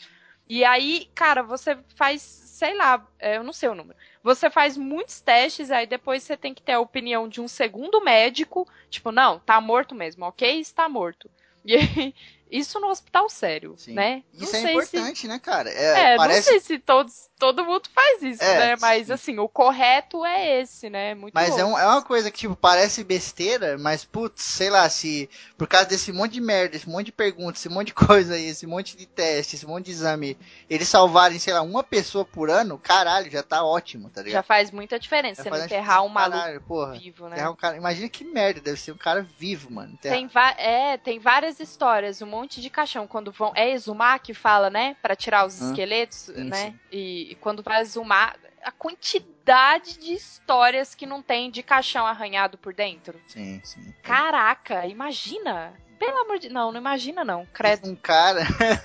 E aí, cara, você faz, sei lá, é, eu não sei o número. Você faz muitos testes, aí depois você tem que ter a opinião de um segundo médico, tipo, não, tá morto mesmo, ok? Está morto. E aí, [laughs] isso no hospital sério, Sim. né? Isso não é importante, se... né, cara? É, é parece... não sei se todos, todo mundo faz isso, é, né? Mas sim. assim, o correto é esse, né? Muito mas é, um, é, uma coisa que, tipo, parece besteira, mas, putz, sei lá, se por causa desse monte de merda, esse monte de perguntas, esse monte de [laughs] coisa aí, esse monte de teste, esse monte de exame, eles salvarem, sei lá, uma pessoa por ano, caralho, já tá ótimo, tá ligado? Já faz muita diferença já você não enterrar um maluco caralho, porra, vivo, né? Um cara, imagina que merda, deve ser um cara vivo, mano. Tem, é, tem várias histórias, um monte de caixão, quando vão. É exumar que fala, né? para tirar os hum, esqueletos, sim, né? Sim. E, e, quando vai exumar, a quantidade de histórias que não tem de caixão arranhado por dentro. Sim, sim. Caraca, imagina! Pelo amor de. Não, não imagina, não. Credo. Um cara.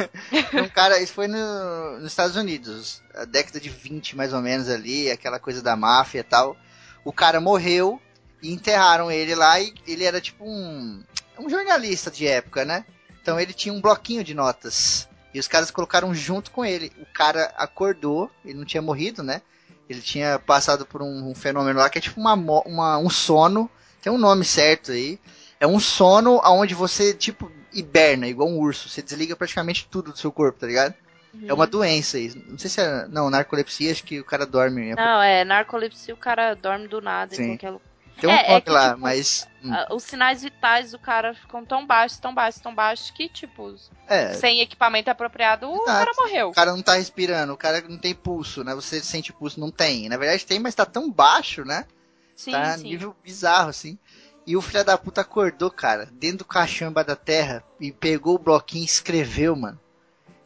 [laughs] um cara. Isso foi no, nos Estados Unidos. A década de 20, mais ou menos, ali, aquela coisa da máfia e tal. O cara morreu e enterraram ele lá e ele era tipo um. Um jornalista de época, né? Então ele tinha um bloquinho de notas. E os caras colocaram junto com ele. O cara acordou, ele não tinha morrido, né? Ele tinha passado por um, um fenômeno lá que é tipo uma, uma, um sono. Tem um nome certo aí. É um sono onde você, tipo, hiberna, igual um urso. Você desliga praticamente tudo do seu corpo, tá ligado? Uhum. É uma doença isso. Não sei se é. Não, narcolepsia, acho que o cara dorme. Não, é, narcolepsia o cara dorme do nada Sim. em qualquer lugar. Tem um é, é que, lá, tipo, mas. Hum. Os sinais vitais do cara ficam tão baixos, tão baixos, tão baixos que, tipo, é. sem equipamento apropriado, o cara morreu. O cara não tá respirando, o cara não tem pulso, né? Você sente pulso, não tem. Na verdade tem, mas tá tão baixo, né? Sim, tá sim. nível bizarro, assim. E o filho da puta acordou, cara, dentro do caixão da terra e pegou o bloquinho e escreveu, mano.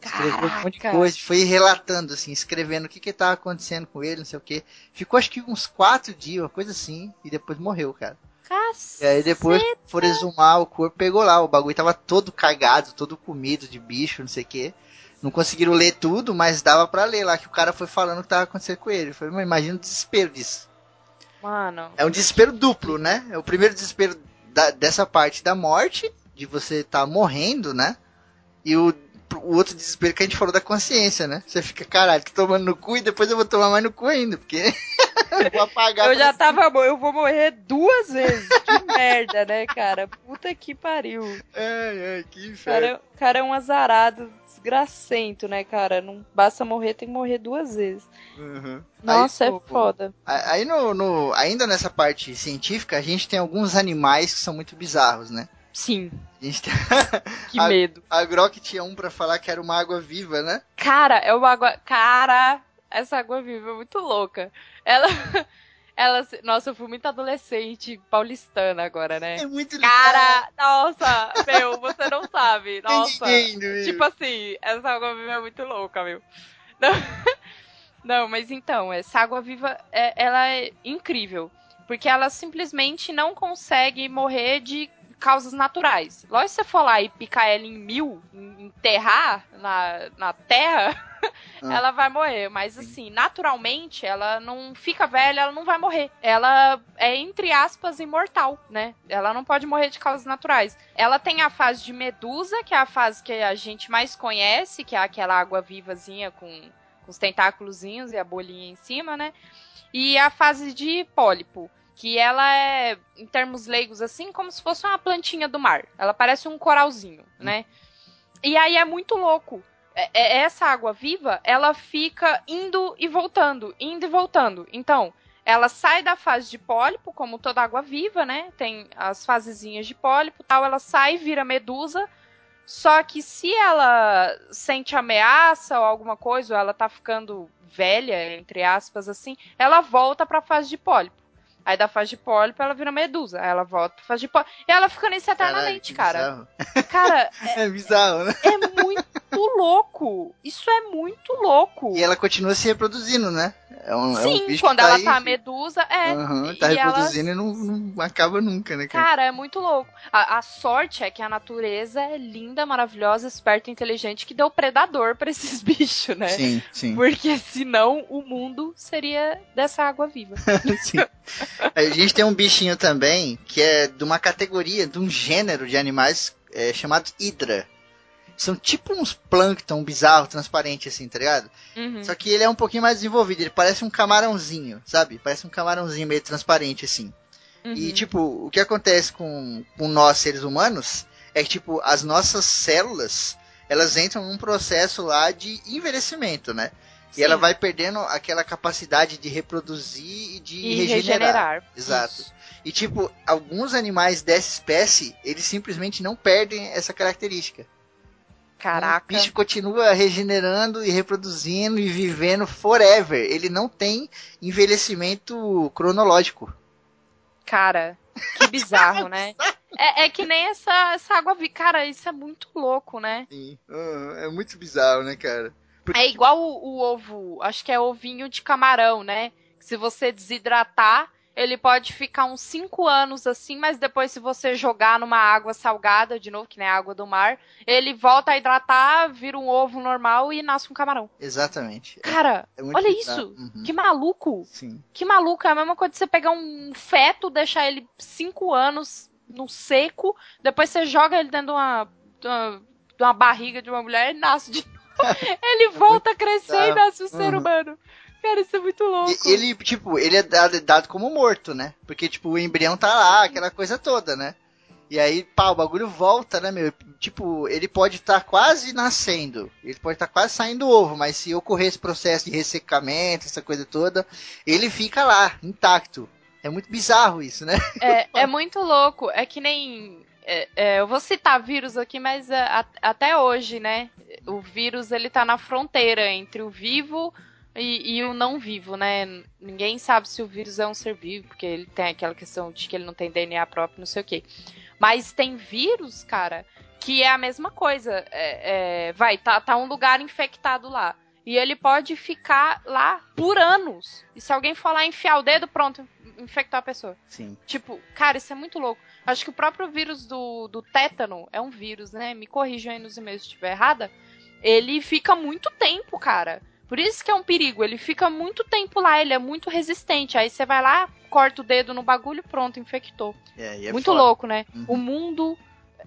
Escreveu um monte de coisa, foi relatando, assim, escrevendo o que que tava acontecendo com ele, não sei o que. Ficou acho que uns quatro dias, uma coisa assim, e depois morreu, cara. Caceta. E aí depois foram exumar o corpo, pegou lá, o bagulho tava todo cagado, todo comido de bicho, não sei o que. Não conseguiram ler tudo, mas dava pra ler lá que o cara foi falando o que tava acontecendo com ele. Foi, imagina o desespero disso. Mano. É um desespero duplo, né? É o primeiro desespero da- dessa parte da morte, de você tá morrendo, né? E o, o outro desespero que a gente falou da consciência, né? Você fica, caralho, tô tomando no cu e depois eu vou tomar mais no cu ainda, porque [laughs] eu vou apagar. Eu já tava. mo- Eu vou morrer duas vezes. Que [laughs] merda, né, cara? Puta que pariu. Ai, ai, que inferno. Cara, o cara é um azarado desgracento, né, cara? Não basta morrer, tem que morrer duas vezes. Uhum. Nossa, Aí, é no- foda. Aí no, no- ainda nessa parte científica, a gente tem alguns animais que são muito bizarros, né? Sim, [laughs] que medo. a Grok tinha um pra falar que era uma água viva, né? Cara, é uma água. Cara, essa água viva é muito louca. Ela. [laughs] Ela. Nossa, eu fui muito adolescente paulistana agora, né? É muito Cara, nossa, meu, você não sabe. [laughs] Nossa. Entendendo, meu. Tipo assim, essa água viva é muito louca, meu. Não, não mas então, essa água viva, é- ela é incrível. Porque ela simplesmente não consegue morrer de causas naturais. Lógico que você for lá e picar ela em mil, en- enterrar na, na terra, [laughs] Ah. ela vai morrer. Mas assim, naturalmente, ela não fica velha, ela não vai morrer. Ela é, entre aspas, imortal, né? Ela não pode morrer de causas naturais. Ela tem a fase de medusa, que é a fase que a gente mais conhece, que é aquela água vivazinha com, com os tentáculozinhos e a bolinha em cima, né? E a fase de pólipo, que ela é, em termos leigos, assim, como se fosse uma plantinha do mar. Ela parece um coralzinho, né? E aí é muito louco. É- é- essa água viva, ela fica indo e voltando, indo e voltando. Então, ela sai da fase de pólipo, como toda água viva, né? Tem as fasezinhas de pólipo, tal, ela sai, vira medusa. Só que se ela sente ameaça ou alguma coisa, ou ela tá ficando velha, entre aspas, assim, ela volta pra fase de pólipo. Aí da fase de pólipo ela vira medusa. Aí ela volta pra fase de pólipo. E ela fica nisso eternamente, Caralho, que cara. Cara, bizarro. [laughs] É bizarro, né? é muito louco. Isso é muito louco. E ela continua se reproduzindo, né? É um, é um Sim, quando que ela aí- tá medusa, é. E- tá e ela- reproduzindo e não, não acaba nunca, né, cara? Cara, é muito louco. A, a sorte é que a natureza é linda, maravilhosa, esperta e inteligente que deu predador pra esses [laughs] bichos, né? Sim, sim. Porque senão o mundo seria dessa água viva. [laughs] Sim. A gente tem um bichinho também que é de uma categoria, de um gênero de animais é, chamado Hidra. São tipo uns plâncton bizarro, transparente assim, tá ligado? Uhum. Só que ele é um pouquinho mais desenvolvido, ele parece um camarãozinho, sabe? Parece um camarãozinho meio transparente assim. E Uhum. tipo, o que acontece com, com nós seres humanos é que tipo, as nossas células, elas entram num processo lá de envelhecimento, né? E Sim. ela vai perdendo aquela capacidade de reproduzir e de e regenerar. regenerar. Exato. Isso. E tipo, alguns animais dessa espécie, eles simplesmente não perdem essa característica. Caraca. O bicho continua regenerando e reproduzindo e vivendo forever. Ele não tem envelhecimento cronológico. Cara, que bizarro, né? [laughs] É, é que nem essa, essa água. Cara, isso é muito louco, né? Sim. Ah, é muito bizarro, né, cara? É igual o, o ovo, acho que é ovinho de camarão, né? Se você desidratar, ele pode ficar uns 5 anos assim, mas depois se você jogar numa água salgada, de novo, que nem a água do mar, ele volta a hidratar, vira um ovo normal e nasce um camarão. Exatamente. É- Cara, é muito olha bizarro. isso! Uhum. Que maluco! Sim. Que maluco! É a mesma coisa de você pegar um feto, deixar ele 5 anos no seco, depois você joga ele dentro de uma, de uma, de uma barriga de uma mulher e nasce de novo. [laughs] Ele volta a crescer e nasce um ser Uhum. humano. Cara, isso é muito louco. E ele, tipo, ele é dado, dado como morto, né? Porque, tipo, o embrião tá lá, aquela coisa toda, né? E aí, pá, o bagulho volta, né, meu? Tipo, ele pode estar quase nascendo, ele pode estar quase saindo do ovo, mas se ocorrer esse processo de ressecamento, essa coisa toda, ele fica lá, intacto. É muito bizarro isso, né? [laughs] É, é muito louco. É que nem. é, é, eu vou citar vírus aqui, mas é, a- até hoje, né? O vírus ele tá na fronteira entre o vivo e, e o não vivo, né? Ninguém sabe se o vírus é um ser vivo, porque ele tem aquela questão de que ele não tem DNA próprio, não sei o quê. Mas tem vírus, cara, que é a mesma coisa. É, é, vai, tá, tá um lugar infectado lá. E ele pode ficar lá por anos. E se alguém for lá enfiar o dedo, pronto, infectar a pessoa. Sim. Tipo, cara, isso é muito louco. Acho que o próprio vírus do, do tétano é um vírus, né? Me corrijam aí nos e-mails se estiver errada. Ele fica muito tempo, cara. Por isso que é um perigo. Ele fica muito tempo lá, ele é muito resistente. Aí você vai lá, corta o dedo no bagulho, pronto, infectou. É, é muito foda. louco, né? Uhum. O mundo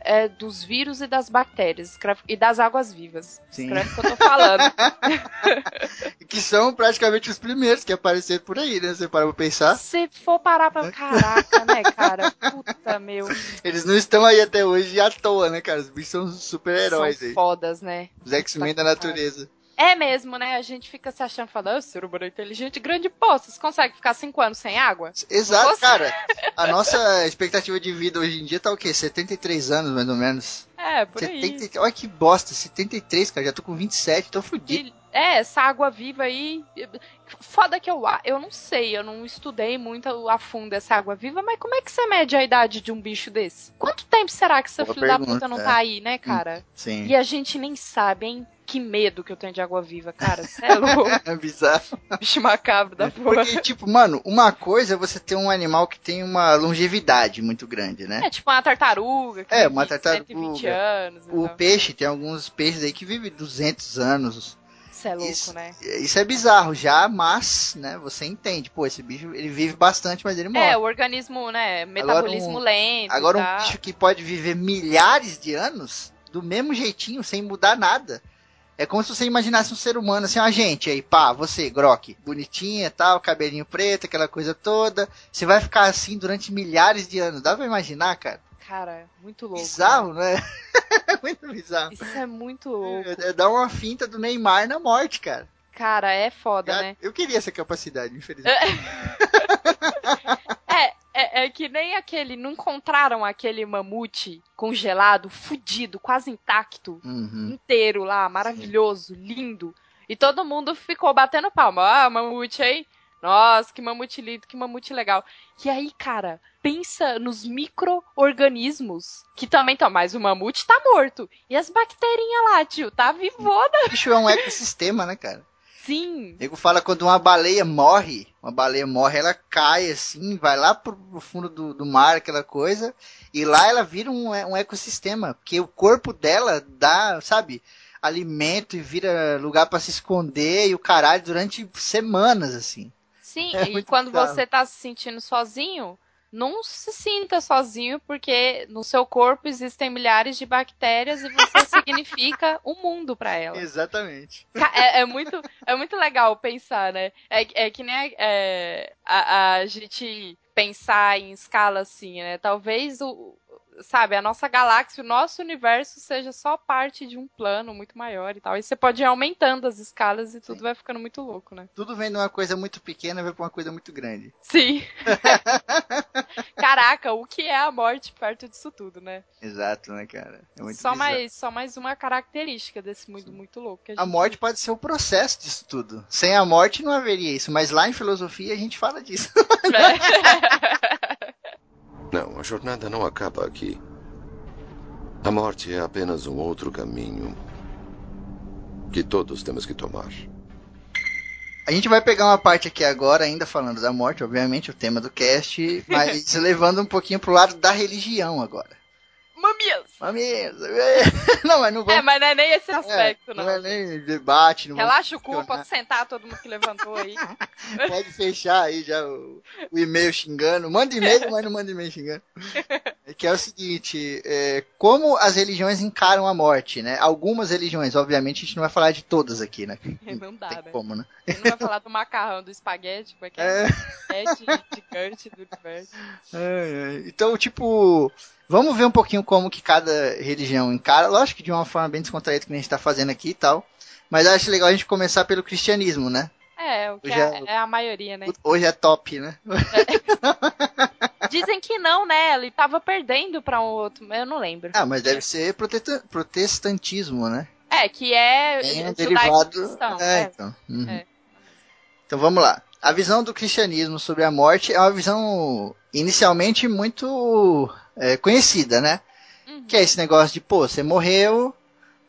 é dos vírus e das bactérias. Escreve- E das águas vivas. Sim. Escreve o que eu tô falando. [laughs] Que são praticamente os primeiros que apareceram por aí, né? Você para pra pensar. Se for parar pra. Caraca, né, cara? Puta, meu. Eles não estão aí até hoje à toa, né, cara? Os bichos são super-heróis aí. fodas, né? Os X-Men da natureza. É mesmo, né? A gente fica se achando, falando, ah, ser humano é inteligente, grande pô, vocês conseguem ficar cinco anos sem água? Exato, Você- cara. A nossa expectativa de vida hoje em dia tá o quê? 73 anos, mais ou menos. É, por aí. 70... Olha que bosta, 73, cara. Já tô com 27, tô fudido. E- é, essa água viva aí. Foda que eu, eu não sei, eu não estudei muito a fundo essa água viva, mas como é que você mede a idade de um bicho desse? Quanto tempo será que essa Boa filho da pergunta, puta não é. tá aí, né, cara? Sim. E a gente nem sabe, hein? Que medo que eu tenho de água viva, cara. Você é louco, [laughs] É bizarro. bicho macabro da porra. Porque, tipo, mano, uma coisa é você ter um animal que tem uma longevidade muito grande, né? É tipo uma tartaruga. Que É, uma tartaruga. 120 anos. O tal. peixe, tem alguns peixes aí que vivem 200 anos. Isso é louco, Isso, né? isso é bizarro já, mas, né, você entende. Pô, esse bicho, ele vive bastante, mas ele morre. É, o organismo, né? Metabolismo um- lento. Agora e um bicho que pode viver milhares de anos, do mesmo jeitinho, sem mudar nada. É como se você imaginasse um ser humano, assim, a gente aí, pá, você, Grok, bonitinha e tal, cabelinho preto, aquela coisa toda. Você vai ficar assim durante milhares de anos. Dá pra imaginar, cara? Cara, muito louco. bizarro, né? [laughs] Muito bizarro. né? Isso é muito louco. É, é dar uma finta do Neymar na morte, cara. Cara, é foda, Cara, né? Eu queria essa capacidade, infelizmente. É, [laughs] é, é que nem aquele. Não encontraram aquele mamute congelado, fudido, quase intacto, Uhum. inteiro lá, maravilhoso, lindo. E todo mundo ficou batendo palma. Ah, mamute aí. Nossa, que mamute lindo, que mamute legal. E aí, cara, pensa nos micro-organismos que também estão. Mas o mamute tá morto. E as bacterinhas lá, tio, tá vivona. O bicho é um ecossistema, né, cara? Sim. O nego fala quando uma baleia morre, uma baleia morre, ela cai assim, vai lá pro, pro fundo do, do mar, aquela coisa, e lá ela vira um, um ecossistema, porque o corpo dela dá, sabe, alimento e vira lugar pra se esconder e o caralho durante semanas, assim. Sim, [laughs] É e quando bizarro. você tá se sentindo sozinho, não se sinta sozinho, porque no seu corpo existem milhares de bactérias e você [laughs] significa um mundo pra ela. Exatamente. É, é muito, é muito legal pensar, né? É, é que nem é, a, a gente pensar em escala assim, né? Talvez o. Sabe, a nossa galáxia, o nosso universo seja só parte de um plano muito maior e tal. E você pode ir aumentando as escalas e tudo vai ficando muito louco, né? Tudo vem de uma coisa muito pequena vai pra uma coisa muito grande. Sim. [laughs] Caraca, o que é a morte perto disso tudo, né? Exato, né, cara? É muito Só bizarro. mais, só mais uma característica desse mundo muito louco. A gente- morte pode ser o processo disso tudo. Sem a morte não haveria isso, mas lá em filosofia a gente fala disso. [laughs] [laughs] Não, a jornada não acaba aqui. A morte é apenas um outro caminho que todos temos que tomar. A gente vai pegar uma parte aqui agora, ainda falando da morte, obviamente, o tema do cast, mas [laughs] levando um pouquinho pro lado da religião agora. Mamias! Mamilos! [laughs] Não, mas não É, vamos. mas não é nem esse É, aspecto, não não. é nem debate, não Relaxa o cu, pode sentar todo mundo que levantou aí. [laughs] pode fechar aí já o, o e-mail xingando. Manda e-mail, [laughs] mas não manda e-mail xingando. É que é o seguinte, é, como as religiões encaram a morte, né? Algumas religiões, obviamente a gente não vai falar de todas aqui, né? Não dá, né? como, né? Não vai falar do macarrão, do espaguete, porque é É. gigante do universo. Ai, ai. Então, tipo, vamos ver um pouquinho como que cada religião encara, lógico que de uma forma bem descontraída que a gente tá fazendo aqui e tal, mas acho legal a gente começar pelo cristianismo, né? É, o que Já- é, é a maioria, né? Hoje é top, né? [laughs] Dizem que não, né? Ele tava perdendo pra um outro, mas eu não lembro. Ah, mas deve ser protesta- protestantismo, né? É, que é um judaico derivado. cristão. É, é. então. Uhum. É. Então vamos lá. A visão do cristianismo sobre a morte é uma visão inicialmente muito é, conhecida, né? Uhum. Que é esse negócio de, pô, você morreu,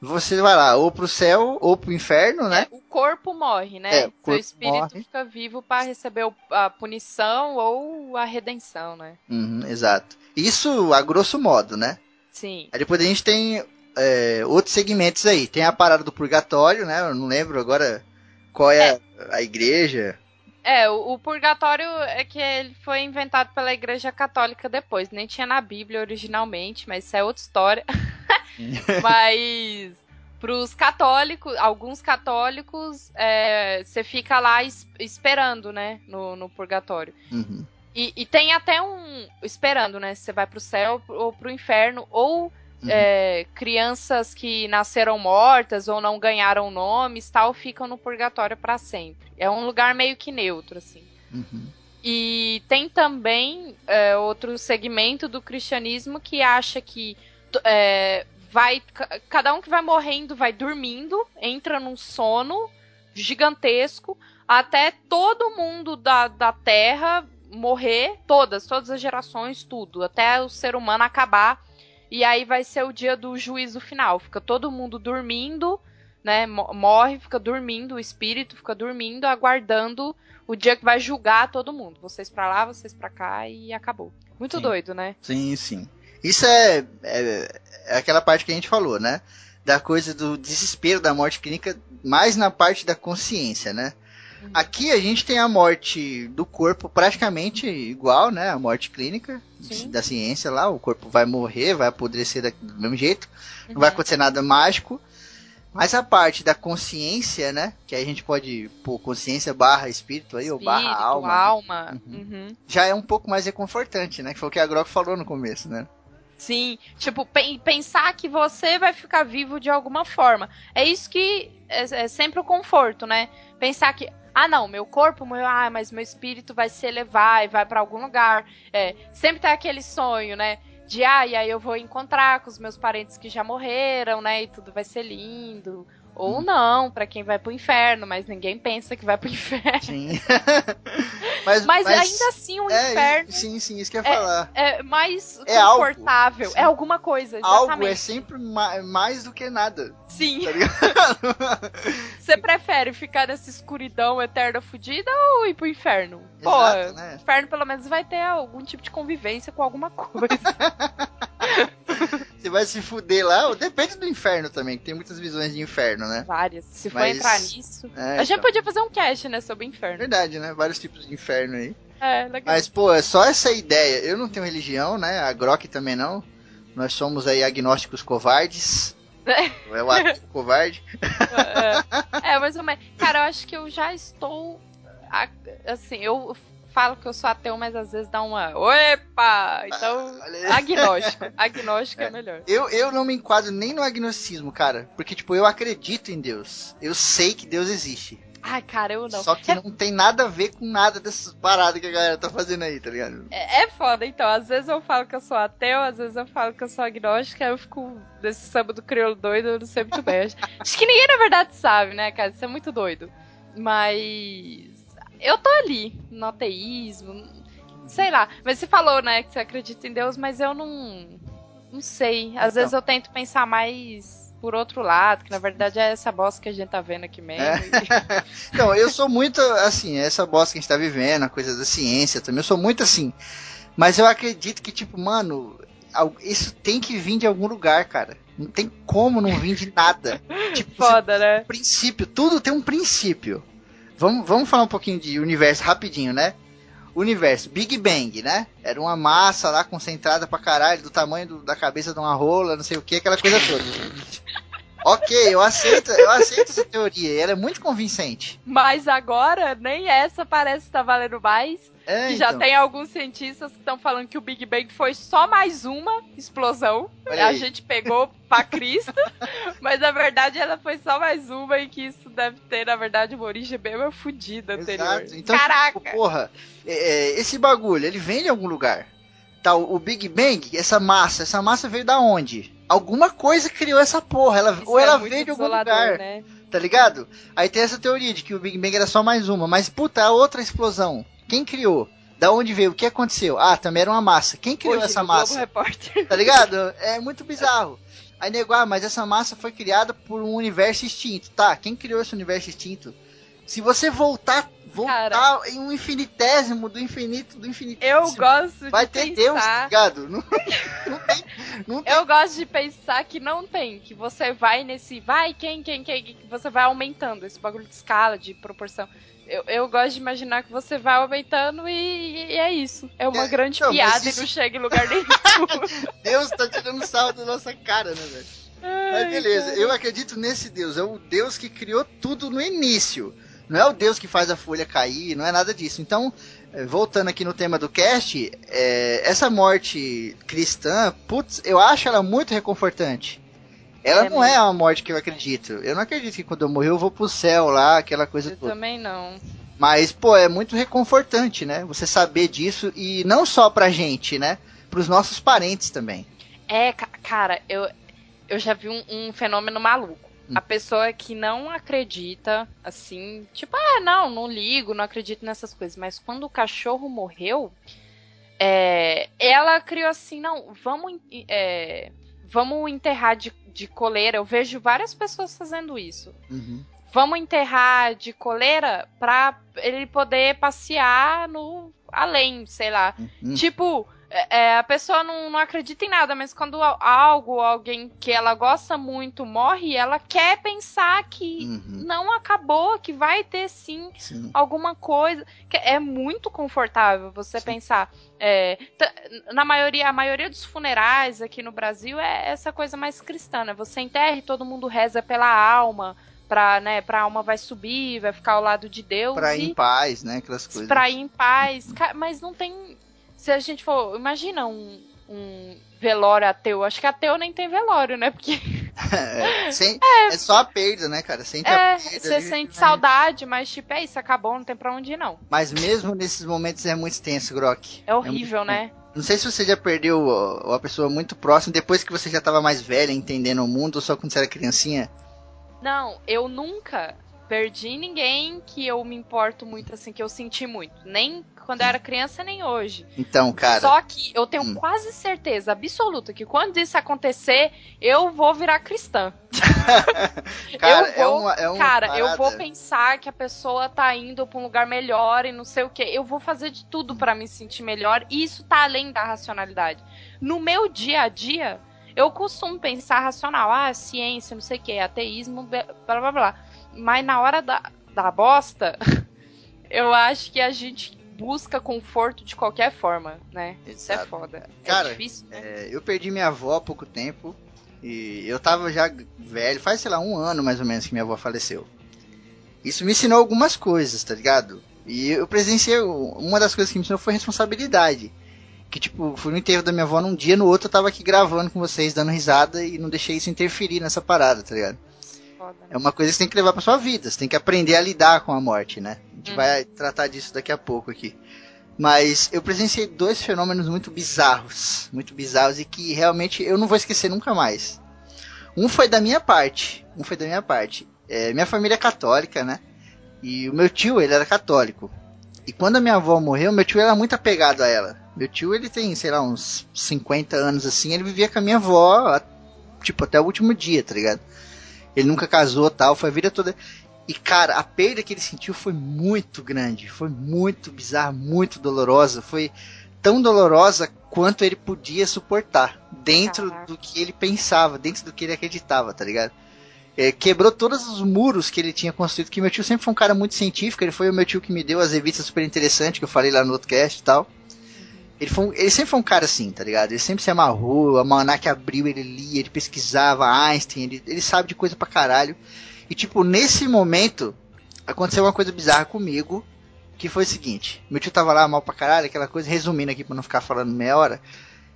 você vai lá ou pro céu ou pro inferno, né? É, o corpo morre, né? É, o Seu espírito morre. fica vivo pra receber a punição ou a redenção, né? Uhum, exato. Isso a grosso modo, né? Sim. Aí depois a gente tem é, outros segmentos aí. Tem a parada do purgatório, né? Eu não lembro agora qual é, a, a igreja. É, o, o purgatório é que ele foi inventado pela Igreja Católica depois. Nem tinha na Bíblia originalmente, mas isso é outra história. [laughs] mas pros católicos, alguns católicos, é, você fica lá es- esperando, né? No, no purgatório. Uhum. E, e tem até um. Esperando, né? Se você vai pro céu ou pro inferno, ou Uhum. é, crianças que nasceram mortas ou não ganharam nomes, tal, ficam no purgatório pra sempre. É um lugar meio que neutro, assim. Uhum. E tem também é, outro segmento do cristianismo que acha que é, vai ca- cada um que vai morrendo vai dormindo, entra num sono gigantesco até todo mundo da, da Terra morrer, todas, todas as gerações, tudo, até o ser humano acabar. E aí vai ser o dia do juízo final. Fica todo mundo dormindo, né? mo- Morre, fica dormindo, o espírito fica dormindo, aguardando o dia que vai julgar todo mundo. Vocês pra lá, vocês pra cá e acabou. Muito Sim. doido, né? Sim, sim. Isso é, é, é aquela parte que a gente falou, né? Da coisa do desespero da morte clínica, mais na parte da consciência, né? Uhum. Aqui a gente tem a morte do corpo praticamente igual, né? A morte clínica Sim. da ciência lá, o corpo vai morrer, vai apodrecer da- do mesmo jeito, não vai Uhum. acontecer nada mágico. Mas a parte da consciência, né? Que a gente pode pôr consciência barra espírito aí, ou barra Espírito, alma. né? alma. Uhum. Uhum. Já é um pouco mais reconfortante, né? Que foi o que a Grok falou no começo, né? Sim, tipo, pen- pensar que você vai ficar vivo de alguma forma. É isso que é, é sempre o conforto, né? Pensar que, ah, não, meu corpo morreu, ah, mas meu espírito vai se elevar e vai pra algum lugar. É, sempre tem aquele sonho, né? De, ah, e aí eu vou encontrar com os meus parentes que já morreram, né? E tudo vai ser lindo. Ou não, pra quem vai pro inferno, mas ninguém pensa que vai pro [laughs] inferno. Sim. [laughs] mas, Mas, ainda assim, o é, inferno Sim, sim, isso que eu ia falar. é mais É algo. confortável. Sim. É alguma coisa, Algo exatamente. é sempre ma- mais do que nada. Sim. Tá? [laughs] Você prefere ficar nessa escuridão eterna fudida ou ir pro inferno? Pô, Exato, né? inferno pelo menos vai ter algum tipo de convivência com alguma coisa. [laughs] Você vai se fuder lá, depende do inferno também, que tem muitas visões de inferno, né? Várias. Se for Mas- entrar nisso. É, a gente então. podia fazer um cast, né, sobre inferno. Verdade, né? Vários tipos de inferno aí. É, legal. Mas, pô, é só essa ideia. Eu não tenho religião, né? A Grok também não. Nós somos aí agnósticos covardes. [laughs] É o ateu covarde. É, é, ou menos. Cara, eu acho que eu já estou. Assim, eu falo que eu sou ateu, mas às vezes dá uma. Opa! Então, aí. agnóstico. [laughs] Agnóstico é melhor. Eu, eu não me enquadro nem no agnosticismo, cara. Porque, tipo, eu acredito em Deus. Eu sei que Deus existe. Ai, cara, eu não. Só que não tem nada a ver com nada dessas paradas que a galera tá fazendo aí, tá ligado? É, é foda, então. Às vezes eu falo que eu sou ateu, às vezes eu falo que eu sou agnóstica, aí eu fico nesse samba do crioulo doido, eu não sei muito bem. Acho que ninguém na verdade sabe, né, cara? Isso é muito doido. Mas. Eu tô ali, no ateísmo. Sei lá. Mas você falou, né, que você acredita em Deus, mas eu não. Não sei. Às Então. vezes eu tento pensar mais por outro lado, que na verdade é essa bosta que a gente tá vendo aqui mesmo. É. [laughs] Então, eu sou muito, assim, essa bosta que a gente tá vivendo, a coisa da ciência também, eu sou muito assim. Mas eu acredito que, tipo, mano, isso tem que vir de algum lugar, cara. Não tem como não vir de nada. [laughs] tipo, você Foda, né? princípio, tudo tem um princípio. Vamos, vamos falar um pouquinho de universo rapidinho, né? Universo, Big Bang, né? Era uma massa lá concentrada pra caralho, do tamanho do- da cabeça de uma rola, não sei o que, aquela coisa toda. [laughs] ok, eu aceito, eu aceito essa teoria, ela é muito convincente. Mas agora, nem essa parece estar valendo mais. É, Que já então, tem alguns cientistas que estão falando que o Big Bang foi só mais uma explosão. A gente pegou pra Cristo, [laughs] mas na verdade ela foi só mais uma e que isso deve ter, na verdade, uma origem bem mais fodida anterior. Exato. Então, Caraca! tipo, porra, é, é, esse bagulho, ele vem de algum lugar. Tá, o, Big Bang, essa massa, essa massa veio da onde? Alguma coisa criou essa porra, ela, ou é ela muito veio de algum lugar, né? tá ligado? Aí tem essa teoria de que o Big Bang era só mais uma, mas puta, a outra explosão, quem criou? Da onde veio? O que aconteceu? Ah, também era uma massa. Quem criou Hoje essa massa? Repórter. Tá ligado? É muito bizarro. Aí nego, ah, mas essa massa foi criada por um universo extinto. Tá, quem criou esse universo extinto? Se você voltar, voltar Cara. em um infinitésimo do infinito do infinito. Eu gosto Vai de ter pensar. Deus, tá ligado? Não, [laughs] não tem. Não tem. Eu gosto de pensar que não tem, que você vai nesse. Vai, quem, quem, quem, que você vai aumentando esse bagulho de escala, de proporção. Eu, eu gosto de imaginar que você vai aumentando e, e é isso. É uma É, grande mas piada isso- e não chega em lugar nenhum. [laughs] Deus tá tirando sarro da nossa cara, né, velho? Mas beleza, cara. eu acredito nesse Deus. É o Deus que criou tudo no início. Não é o Deus que faz a folha cair, não é nada disso. Então, eh, voltando aqui no tema do cast, eh, essa morte cristã, putz, eu acho ela muito reconfortante. Ela É não é a morte que eu acredito. Eu não acredito que quando eu morrer eu vou pro céu lá, aquela coisa Eu toda. também não. Mas, pô, é muito reconfortante, né? Você saber disso e não só pra gente, né? Pros nossos parentes também. É, ca- cara, eu, eu já vi um, um fenômeno maluco. Hum. A pessoa que não acredita, assim, tipo, ah, não, não ligo, não acredito nessas coisas. Mas quando o cachorro morreu, é, ela criou assim, não, vamos, é, vamos enterrar de, de coleira. Eu vejo várias pessoas fazendo isso. Uhum. Vamos enterrar de coleira pra ele poder passear no além, sei lá. Uhum. Tipo, é, é, a pessoa não, não acredita em nada, mas quando algo, alguém que ela gosta muito morre, ela quer pensar que Uhum. não acabou, que vai ter sim Sim. alguma coisa. Que é muito confortável você pensar. é, na maioria, a maioria dos funerais aqui no Brasil é essa coisa mais cristã, né? Você enterra e todo mundo reza pela alma. Pra, né, pra alma vai subir, vai ficar ao lado de Deus. Pra ir e em paz, né? Aquelas coisas. pra ir em paz. Mas não tem. Se a gente for. Imagina um, um velório ateu. Acho que ateu nem tem velório, né? Porque É, sem- [laughs] é só a perda, né, cara? Sente é, você sente né? saudade, mas tipo, é isso, acabou, não tem pra onde ir, não. Mas mesmo nesses momentos é muito tenso, Grok. É horrível, muito- né? Não sei se você já perdeu uma pessoa muito próxima depois que você já tava mais velha, entendendo o mundo, ou só quando você era criancinha. Não, eu nunca perdi ninguém que eu me importo muito, assim, que eu senti muito. Nem quando eu era criança, nem hoje. Então, cara. Só que eu tenho Hum. quase certeza absoluta que quando isso acontecer, eu vou virar cristã. [laughs] cara, eu vou, é uma, é uma Cara, eu vou pensar que a pessoa tá indo pra um lugar melhor e não sei o que. Eu vou fazer de tudo pra me sentir melhor. E isso tá além da racionalidade. No meu dia a dia, eu costumo pensar racional. Ah, ciência, não sei o que, ateísmo, blá blá blá. Mas na hora da, da bosta, [laughs] eu acho que a gente busca conforto de qualquer forma, né? Isso é Exato. foda. Cara, é difícil, né? É, eu perdi minha avó há pouco tempo. E eu tava já velho, faz sei lá um ano mais ou menos que minha avó faleceu. Isso me ensinou algumas coisas, tá ligado? E eu presenciei. Uma das coisas que me ensinou foi responsabilidade. Que tipo, fui no enterro da minha avó num dia, no outro eu tava aqui gravando com vocês, dando risada e não deixei isso interferir nessa parada, tá ligado? Foda, né? É uma coisa que você tem que levar pra sua vida, você tem que aprender a lidar com a morte, né? A gente Uhum. vai tratar disso daqui a pouco aqui. Mas eu presenciei dois fenômenos muito bizarros, muito bizarros e que realmente eu não vou esquecer nunca mais. Um foi da minha parte, um foi da minha parte. É, minha família é católica, né? E o meu tio, ele era católico. E quando a minha avó morreu, meu tio era muito apegado a ela. Meu tio, ele tem, sei lá, uns 50 anos assim, ele vivia com a minha avó, tipo, até o último dia, tá ligado? Ele nunca casou tal, foi a vida toda. E cara, a perda que ele sentiu foi muito grande, foi muito bizarra, muito dolorosa, foi tão dolorosa quanto ele podia suportar, dentro Caraca. do que ele pensava, dentro do que ele acreditava, tá ligado? É, quebrou todos os muros que ele tinha construído, que meu tio sempre foi um cara muito científico, ele foi o meu tio que me deu as revistas super interessantes que eu falei lá no outro cast e tal. Ele, foi um- ele sempre foi um cara assim, tá ligado? Ele sempre se amarrou, a almanac abriu, ele lia, ele pesquisava Einstein, ele, ele sabe de coisa pra caralho. E tipo, nesse momento, aconteceu uma coisa bizarra comigo, que foi o seguinte, meu tio tava lá mal pra caralho, aquela coisa, resumindo aqui pra não ficar falando meia hora.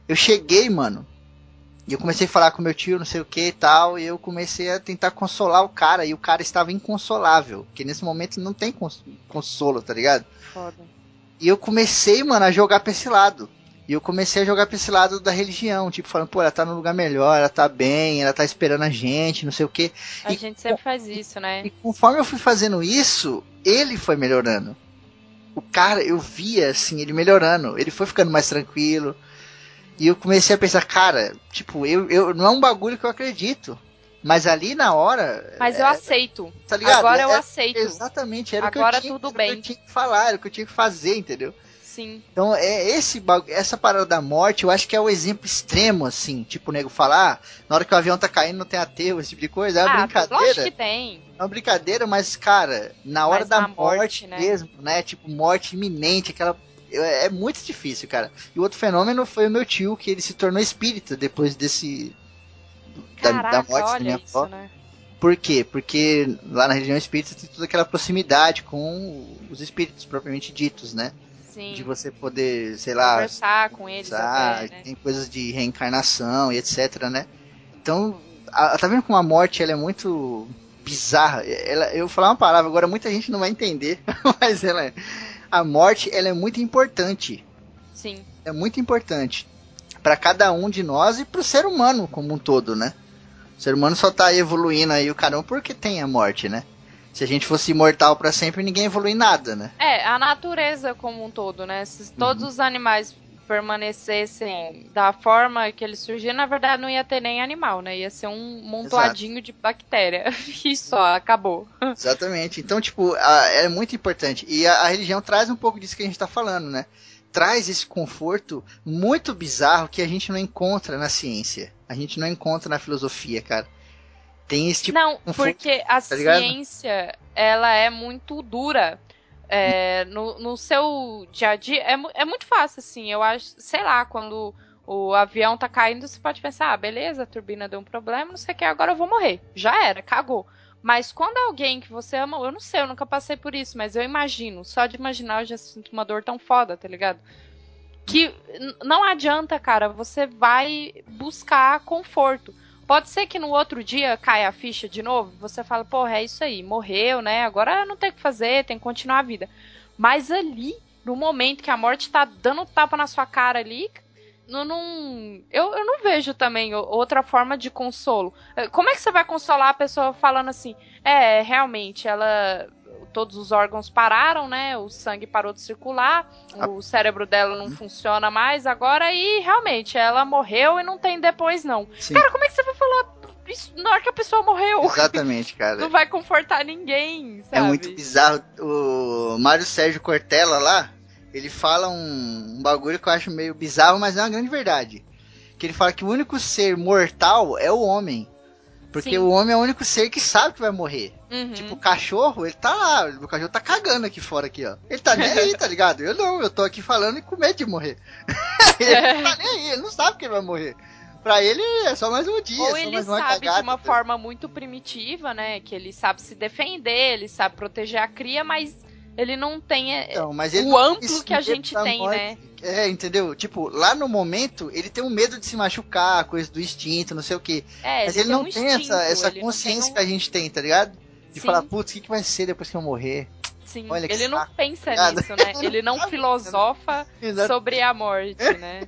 Eu cheguei, mano, e eu comecei a falar com meu tio, não sei o que e tal, e eu comecei a tentar consolar o cara, e o cara estava inconsolável, porque nesse momento não tem cons- consolo, tá ligado? Foda. E eu comecei, mano, a jogar pra esse lado. E eu comecei a jogar pra esse lado da religião, tipo, falando, pô, ela tá num lugar melhor, ela tá bem, ela tá esperando a gente, não sei o que. A E- gente sempre faz isso, né? E conforme eu fui fazendo isso, ele foi melhorando. O cara, eu via, assim, ele melhorando. Ele foi ficando mais tranquilo. E eu comecei a pensar, cara, tipo, eu, eu não é um bagulho que eu acredito. Mas ali na hora. Mas é, eu aceito. Tá ligado? Agora eu É- aceito. Exatamente, era Agora o que eu tinha, tudo bem. que eu tinha que falar, era o que eu tinha que fazer, entendeu? Sim. Então, é esse essa parada da morte, eu acho que é o exemplo extremo, assim. Tipo, o nego falar, na hora que o avião tá caindo não tem aterro, esse tipo de coisa. É uma ah, brincadeira. lógico que tem. É uma brincadeira, mas, cara, na hora Mas da na morte, morte, né? mesmo, né? Tipo, morte iminente, aquela. É é muito difícil, cara. E o outro fenômeno foi o meu tio, que ele se tornou espírita depois desse. Da, Caraca, da morte da minha isso, avó. né? Por quê? Porque lá na religião espírita tem toda aquela proximidade com os espíritos propriamente ditos, né? Sim. De você poder, sei lá, Conversar com eles até, né? tem coisas de reencarnação e etc, né? Então, a- tá vendo como a morte ela é muito bizarra? Ela, eu vou falar uma palavra, agora muita gente não vai entender, [laughs] mas ela é, a morte ela é muito importante, Sim. é muito importante para cada um de nós e pro ser humano como um todo, né? O ser humano só tá evoluindo aí o caramba porque tem a morte, né? Se a gente fosse imortal para sempre, ninguém evolui nada, né? É, a natureza como um todo, né? Se todos Uhum. os animais permanecessem da forma que eles surgiram, na verdade não ia ter nem animal, né? Ia ser um montoadinho de bactéria. [laughs] E só, acabou. Exatamente. Então, tipo, a- é muito importante. E a, a religião traz um pouco disso que a gente tá falando, né? Traz esse conforto muito bizarro que a gente não encontra na ciência. A gente não encontra na filosofia, cara. Tem esse tipo não, porque a tá ciência, ela é muito dura. É, no, no seu dia a dia, é, é muito fácil, assim. Eu acho, sei lá, quando o avião tá caindo, você pode pensar, ah, beleza, a turbina deu um problema, não sei o que, agora eu vou morrer. Já era, cagou. Mas quando alguém que você ama, eu não sei, eu nunca passei por isso, mas eu imagino, só de imaginar eu já sinto uma dor tão foda, tá ligado? Que não adianta, cara, você vai buscar conforto. Pode ser que no outro dia caia a ficha de novo, você fala, porra, é isso aí, morreu, né? Agora não tem o que fazer, tem que continuar a vida. Mas ali, no momento que a morte tá dando tapa na sua cara ali, não, não- eu, eu não vejo também outra forma de consolo. Eh, Como é que você vai consolar a pessoa falando assim, é, realmente, ela. Todos os órgãos pararam, né? O sangue parou de circular, o cérebro dela não funciona mais agora e realmente ela morreu e não tem depois, não. Sim, Cara, como é que você vai falar isso na hora que a pessoa morreu? exatamente, [laughs] cara. Não vai confortar ninguém, sabe? É muito bizarro. O Mário Sérgio Cortella lá, ele fala um, um bagulho que eu acho meio bizarro, mas é uma grande verdade. Que ele fala que o único ser mortal é o homem. Porque Sim. o homem é o único ser que sabe que vai morrer. Uhum. Tipo, o cachorro, ele tá lá, o cachorro tá cagando aqui fora, aqui, ó. Ele tá nem aí, tá [laughs] ligado? Eu não, eu tô aqui falando e com medo de morrer. [laughs] ele não tá nem aí, ele não sabe que ele vai morrer. Pra ele é só mais um dia, Ou só ele sabe cagada. de uma forma muito primitiva, né? Que ele sabe se defender, ele sabe proteger a cria, mas ele não tem é, Então, mas ele o amplo tem que a gente tem, né? É, entendeu? Tipo, lá no momento, ele tem um medo de se machucar, coisa do instinto, não sei o que. É, Mas ele tem não um tem instinto, essa, essa ele consciência tem um- que a gente tem, tá ligado? De Sim. falar, putz, o que, que vai ser depois que eu morrer? Sim, ele não saco, pensa ligado? nisso, né? [laughs] Ele não filosofa Exato. sobre a morte, [laughs] né?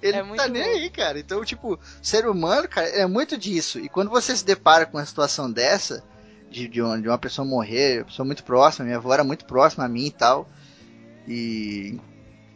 Ele é não muito tá nem aí, cara. Então, tipo, ser humano, cara, é muito disso. E quando você se depara com uma situação dessa, de, de, uma, de uma pessoa morrer, uma pessoa muito próxima, minha avó era muito próxima a mim e tal. E.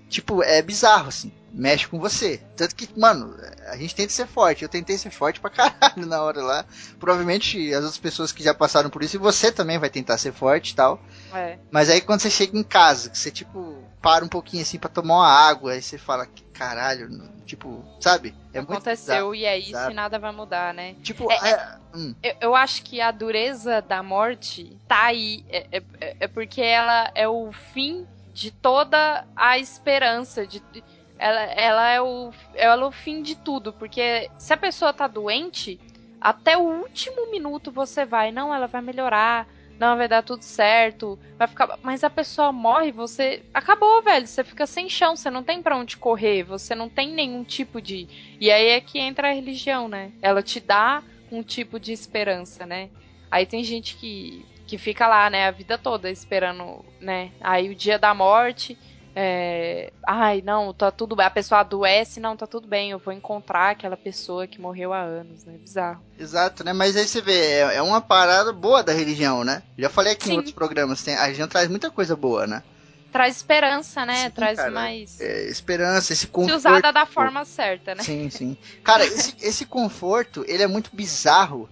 Tipo, é bizarro, assim. Mexe com você. Tanto que, mano, a gente tenta ser forte. Eu tentei ser forte pra caralho na hora lá. Provavelmente as outras pessoas que já passaram por isso, e você também vai tentar ser forte e tal. É. Mas aí quando você chega em casa, que você, tipo, para um pouquinho assim pra tomar uma água, aí você fala, que caralho, tipo, sabe? É Aconteceu bizarro, e é isso e nada vai mudar, né? Tipo, É- é- hum, Eu, eu acho que a dureza da morte tá aí. É, é- é porque ela é o fim de toda a esperança. De, de- ela, ela, é o, ela é o fim de tudo. Porque se a pessoa tá doente, até o último minuto você vai, não, ela vai melhorar. Não, vai dar tudo certo. Vai ficar. Mas a pessoa morre, você. Acabou, velho. Você fica sem chão, você não tem pra onde correr, você não tem nenhum tipo de. E aí é que entra a religião, né? Ela te dá um tipo de esperança, né? Aí tem gente que, que fica lá, né, a vida toda esperando, né? Aí o dia da morte, é, ai, não, tá tudo bem. A pessoa adoece, não, tá tudo bem, eu vou encontrar aquela pessoa que morreu há anos, né? Bizarro. exato, né? Mas aí você vê, é, é uma parada boa da religião, né? Já falei aqui Sim. em outros programas, tem, a religião traz muita coisa boa, né? traz esperança, né? Sim, traz cara. mais. É, esperança, esse Se conforto. usada da forma certa, né? Sim, sim. Cara, esse, [laughs] esse conforto, ele é muito bizarro,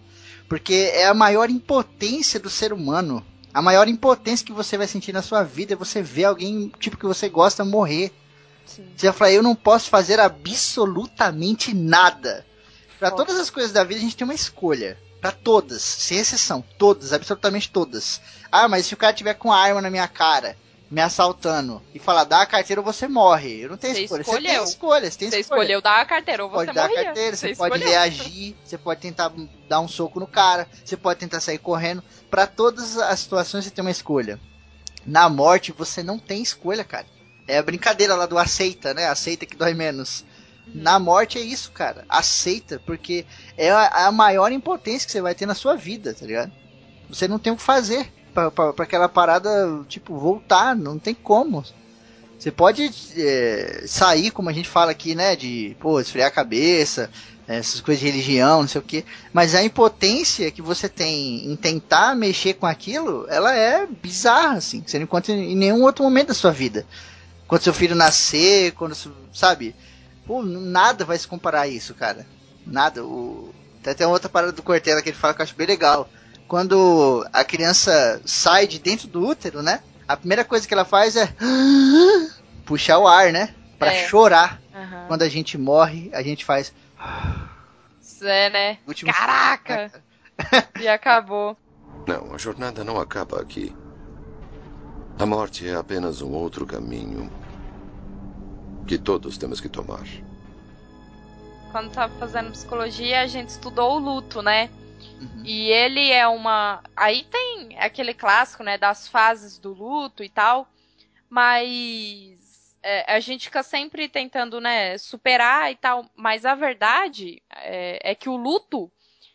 porque é a maior impotência do ser humano. A maior impotência que você vai sentir na sua vida é você ver alguém, tipo, que você gosta morrer. Sim. Você vai falar, eu não posso fazer absolutamente nada. Pra Foda. todas as coisas da vida a gente tem uma escolha. Pra todas, sem exceção, todas, absolutamente todas. Ah, mas se o cara tiver com a arma na minha cara, me assaltando, e falar, dá a carteira ou você morre. Eu não tenho Você escolha. Você escolheu. tem escolha, você tem Você escolha. escolheu dar a carteira ou Você você pode dar morria. a carteira, você, pode escolheu. reagir, você pode tentar dar um soco no cara, você pode tentar sair correndo. Pra todas as situações você tem uma escolha. Na morte você não tem escolha, cara. É a brincadeira lá do aceita, né? Aceita que dói menos. Uhum. Na morte é isso, cara. Aceita, porque é a, a maior impotência que você vai ter na sua vida, tá ligado? Você não tem o que fazer pra aquela parada, tipo, voltar, não tem como. Você pode é, sair, como a gente fala aqui, né? De, pô, esfriar a cabeça, essas coisas de religião, não sei o que. Mas a impotência que você tem em tentar mexer com aquilo, ela é bizarra, assim. Você não encontra em nenhum outro momento da sua vida. Quando seu filho nascer, quando, sabe? Pô, nada vai se comparar a isso, cara. Nada. O... Tem até outra parada do Cortella que ele fala que eu acho bem legal. Quando a criança sai de dentro do útero, né? A primeira coisa que ela faz é puxar o ar, né? Pra É. chorar. Aham. Quando a gente morre, a gente faz. Isso é, né? Último Caraca! [laughs] E acabou. Não, a jornada não acaba aqui. A morte é apenas um outro caminho que todos temos que tomar. Quando tava fazendo psicologia, a gente estudou o luto, né? Uhum. E ele é uma. Aí tem aquele clássico, né? Das fases do luto e tal. Mas é, a gente fica sempre tentando, né? Superar e tal. Mas a verdade é, é que o luto.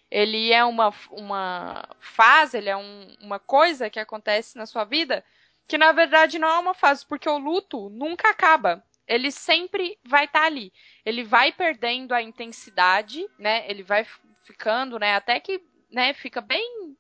Ele é uma, uma fase, ele é um- uma coisa que acontece na sua vida que na verdade não é uma fase, porque o luto nunca acaba. Ele sempre vai estar ali. Ele vai perdendo a intensidade, né? Ele vai ficando, né? Até que, né? Fica bem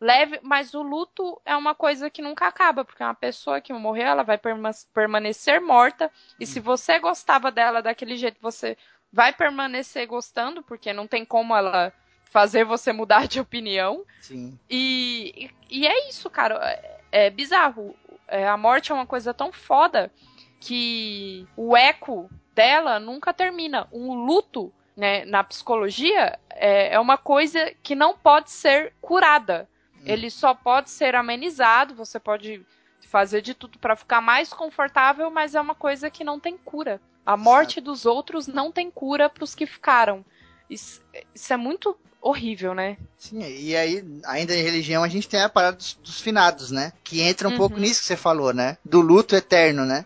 leve, mas o luto é uma coisa que nunca acaba, porque uma pessoa que morreu, ela vai perma- permanecer morta. E se você gostava dela daquele jeito, você vai permanecer gostando, porque não tem como ela fazer você mudar de opinião. Sim. E, e e é isso, cara. É, é bizarro. É, a morte é uma coisa tão foda que o eco dela nunca termina. Um luto, né, na psicologia, é, é uma coisa que não pode ser curada. Ele só pode ser amenizado, você pode fazer de tudo para ficar mais confortável, mas é uma coisa que não tem cura. A morte dos outros não tem cura para os que ficaram. Isso, isso é muito horrível, né? Sim, e aí, ainda em religião, a gente tem a parada dos, dos finados, né? Que entra um Uhum. pouco nisso que você falou, né? Do luto eterno, né?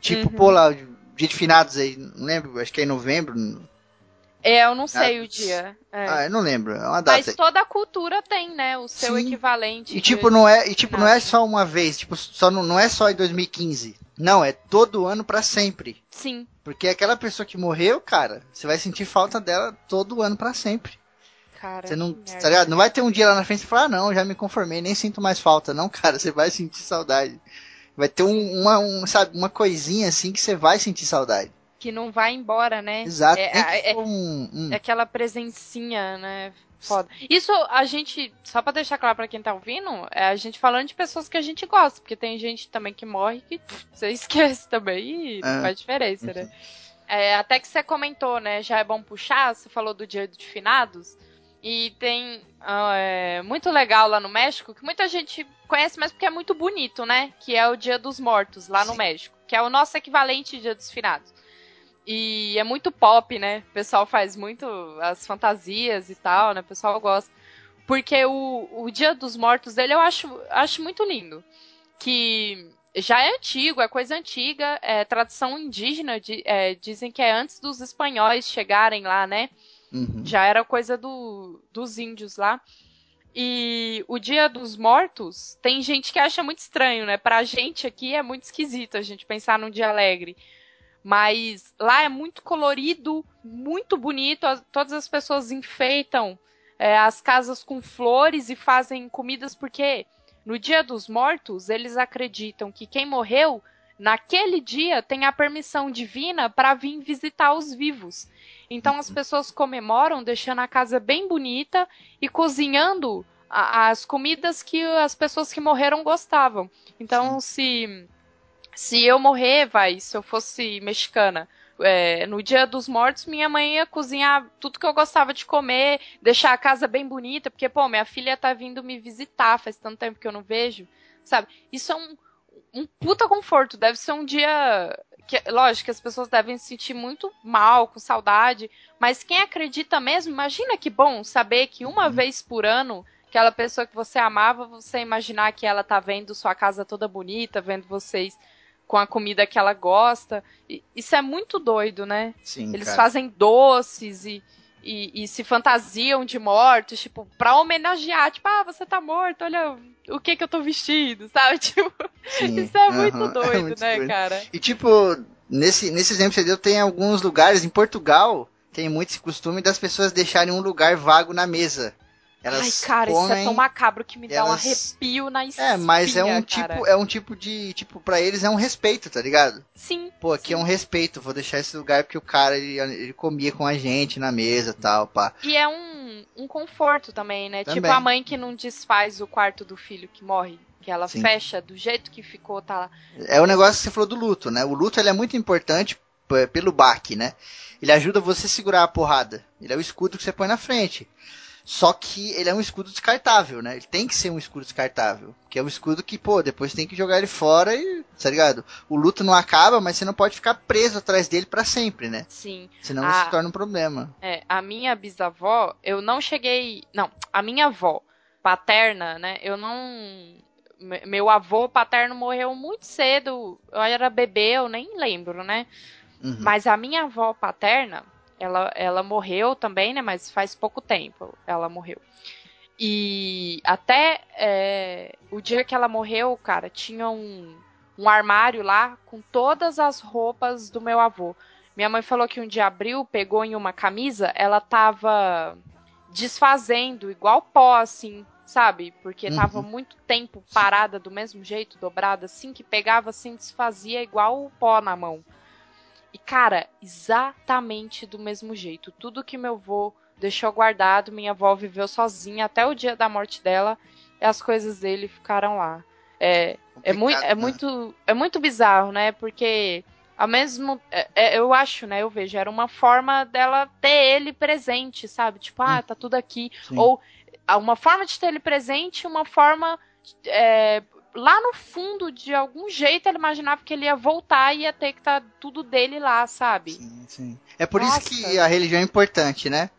Tipo, Uhum. pô, lá, dia de finados aí, não lembro, acho que é em novembro. É, eu não sei Ah, o dia. é. Ah, eu não lembro, é uma data. Mas toda a cultura tem, né? O seu Sim. equivalente. E de- tipo, não é, e tipo, não é finados. só uma vez, tipo, só não, não é só em 2015. Não, é todo ano pra sempre. Sim. Porque aquela pessoa que morreu, cara, você vai sentir falta dela todo ano pra sempre. Cara. Você não, tá ligado? Não vai ter um dia lá na frente e falar, ah, não, já me conformei, nem sinto mais falta. Não, cara, [laughs] você vai sentir saudade. Vai ter um, uma, um, sabe, uma coisinha assim que você vai sentir saudade. Que não vai embora, né? Exato. É, é- for um, um- é aquela presencinha, né? Foda. Isso a gente, só pra deixar claro pra quem tá ouvindo, é a gente falando de pessoas que a gente gosta, porque tem gente também que morre que pff, [laughs] você esquece também e não É. faz diferença, né? [laughs] É, até que você comentou, né? Já é bom puxar, você falou do dia de finados. E tem ah, é, muito legal lá no México, que muita gente conhece, mas porque é muito bonito, né? Que é o Dia dos Mortos, lá no Sim. México. Que é o nosso equivalente Dia dos Finados. E é muito pop, né? O pessoal faz muito as fantasias e tal, né? O pessoal gosta. Porque o, o Dia dos Mortos dele eu acho, acho muito lindo. Que já é antigo, é coisa antiga, é tradição indígena, di- é, dizem que é antes dos espanhóis chegarem lá, né? Uhum. Já era coisa do, dos índios lá. E o Dia dos Mortos, tem gente que acha muito estranho, né? Pra gente aqui é muito esquisito a gente pensar num dia alegre. Mas lá é muito colorido, muito bonito. as- todas as pessoas enfeitam é, as casas com flores e fazem comidas, porque no Dia dos Mortos eles acreditam que quem morreu naquele dia tem a permissão divina para vir visitar os vivos. Então as pessoas comemoram deixando a casa bem bonita e cozinhando a, as comidas que as pessoas que morreram gostavam. Então se se eu morrer, vai, se eu fosse mexicana, é, no dia dos mortos, minha mãe ia cozinhar tudo que eu gostava de comer, deixar a casa bem bonita, porque, pô, minha filha tá vindo me visitar, faz tanto tempo que eu não vejo, sabe? Isso é um, um puta conforto, deve ser um dia. Que, lógico que as pessoas devem se sentir muito mal, com saudade, mas quem acredita mesmo, imagina que bom saber que uma uhum. vez por ano aquela pessoa que você amava, você imaginar que ela tá vendo sua casa toda bonita, vendo vocês com a comida que ela gosta. E, isso é muito doido, né? Sim, Eles cara. fazem doces e, e, e, se fantasiam de mortos, tipo, pra homenagear. Tipo, ah, você tá morto, olha o que que eu tô vestindo, [laughs] sabe? Tipo, Sim, isso é muito [laughs] é doido, é muito né, doido. cara? E tipo, nesse, nesse exemplo que você deu, tem alguns lugares, em Portugal, tem muito esse costume das pessoas deixarem um lugar vago na mesa. Elas Ai, cara, comem, isso é tão macabro que me dá um arrepio na espinha, É, mas é um cara. tipo, é um tipo de, tipo, para eles é um respeito, tá ligado? Sim. Pô, aqui sim. é um respeito, vou deixar esse lugar porque o cara ele, ele comia com a gente na mesa, tal, pá. E é um, um conforto também, né? Também. Tipo a mãe que não desfaz o quarto do filho que morre, que ela Sim. fecha do jeito que ficou, tá lá. É o negócio que você falou do luto, né? O luto ele é muito importante pelo baque, né? Ele ajuda você a segurar a porrada. Ele é o escudo que você põe na frente. Só que ele é um escudo descartável, né? Ele tem que ser um escudo descartável. Que é um escudo que, pô, depois tem que jogar ele fora e, tá ligado? O luto não acaba, mas você não pode ficar preso atrás dele para sempre, né? Sim. Senão Ah. se torna um problema. É, a minha bisavó, eu não cheguei. Não, a minha avó paterna, né? Eu não. me- Meu avô paterno morreu muito cedo. Eu era bebê, eu nem lembro, né? Uhum. Mas a minha avó paterna, ela, ela morreu também, né? Mas faz pouco tempo ela morreu. E até é, o dia que ela morreu, cara, tinha um, um armário lá com todas as roupas do meu avô. Minha mãe falou que um dia abriu, pegou em uma camisa, ela tava desfazendo, igual pó, assim, sabe? Porque Uhum. tava muito tempo parada do mesmo jeito, dobrada, assim, que pegava assim, desfazia igual o pó na mão. E, cara, exatamente do mesmo jeito. Tudo que meu avô deixou guardado, minha avó viveu sozinha até o dia da morte dela, e as coisas dele ficaram lá. É, é, Complicado, é né? muito, é muito bizarro, né? Porque ao mesmo, é- é- eu acho, né? Eu vejo, era uma forma dela ter ele presente, sabe? Tipo, ah, tá tudo aqui. Sim. Ou uma forma de ter ele presente, uma forma é, lá no fundo, de algum jeito, ele imaginava que ele ia voltar e ia ter que estar tudo dele lá, sabe? Sim, sim. É por Nossa. isso que a religião é importante, né?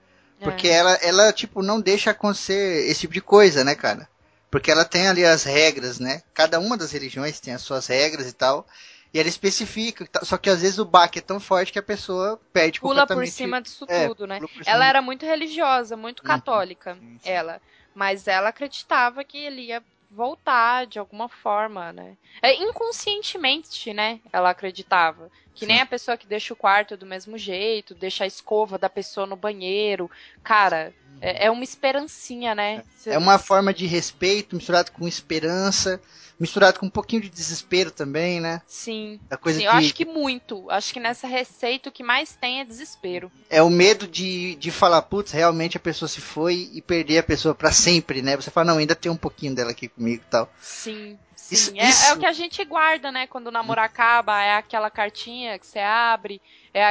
Porque É. ela, ela, tipo, não deixa acontecer esse tipo de coisa, né, cara? Porque ela tem ali as regras, né? Cada uma das religiões tem as suas regras e tal. E ela especifica. e tal. Só que às vezes o baque é tão forte que a pessoa perde pula por completamente. cima disso É, tudo, né? pula por. Ela era muito religiosa, muito Uhum. católica, Sim, sim. ela. Mas ela acreditava que ele ia voltar de alguma forma, né? É, inconscientemente, né? Ela acreditava. Que nem Sim. a pessoa que deixa o quarto do mesmo jeito, deixa a escova da pessoa no banheiro. Cara, é, é uma esperancinha, né? Cê- É uma forma de respeito misturado com esperança, misturado com um pouquinho de desespero também, né? Sim. A coisa Sim, que eu acho que muito. Acho que nessa receita o que mais tem é desespero. é o medo de, de falar, putz, realmente a pessoa se foi e perder a pessoa pra sempre, né? Você fala, não, ainda tem um pouquinho dela aqui comigo e tal. Sim, sim. Isso- é, isso- é o que a gente guarda, né? Quando o namoro acaba, é aquela cartinha que você abre, é,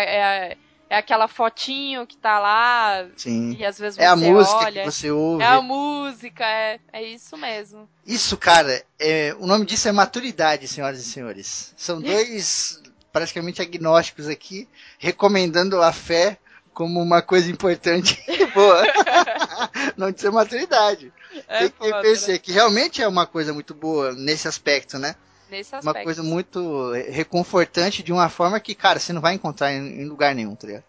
é, é aquela fotinho que tá lá, Sim. e às vezes É a música olha. que você ouve. É a música, é, é isso mesmo. Isso, cara, é, o nome disso é maturidade, senhoras e senhores. São dois praticamente agnósticos aqui, recomendando a fé como uma coisa importante [laughs] e boa. [laughs] Não de ser maturidade. É Tem que foda, reconhecer né? que realmente é uma coisa muito boa nesse aspecto, né? Nesse aspecto. Uma coisa muito reconfortante de uma forma que, cara, você não vai encontrar em, em lugar nenhum, tá ligado?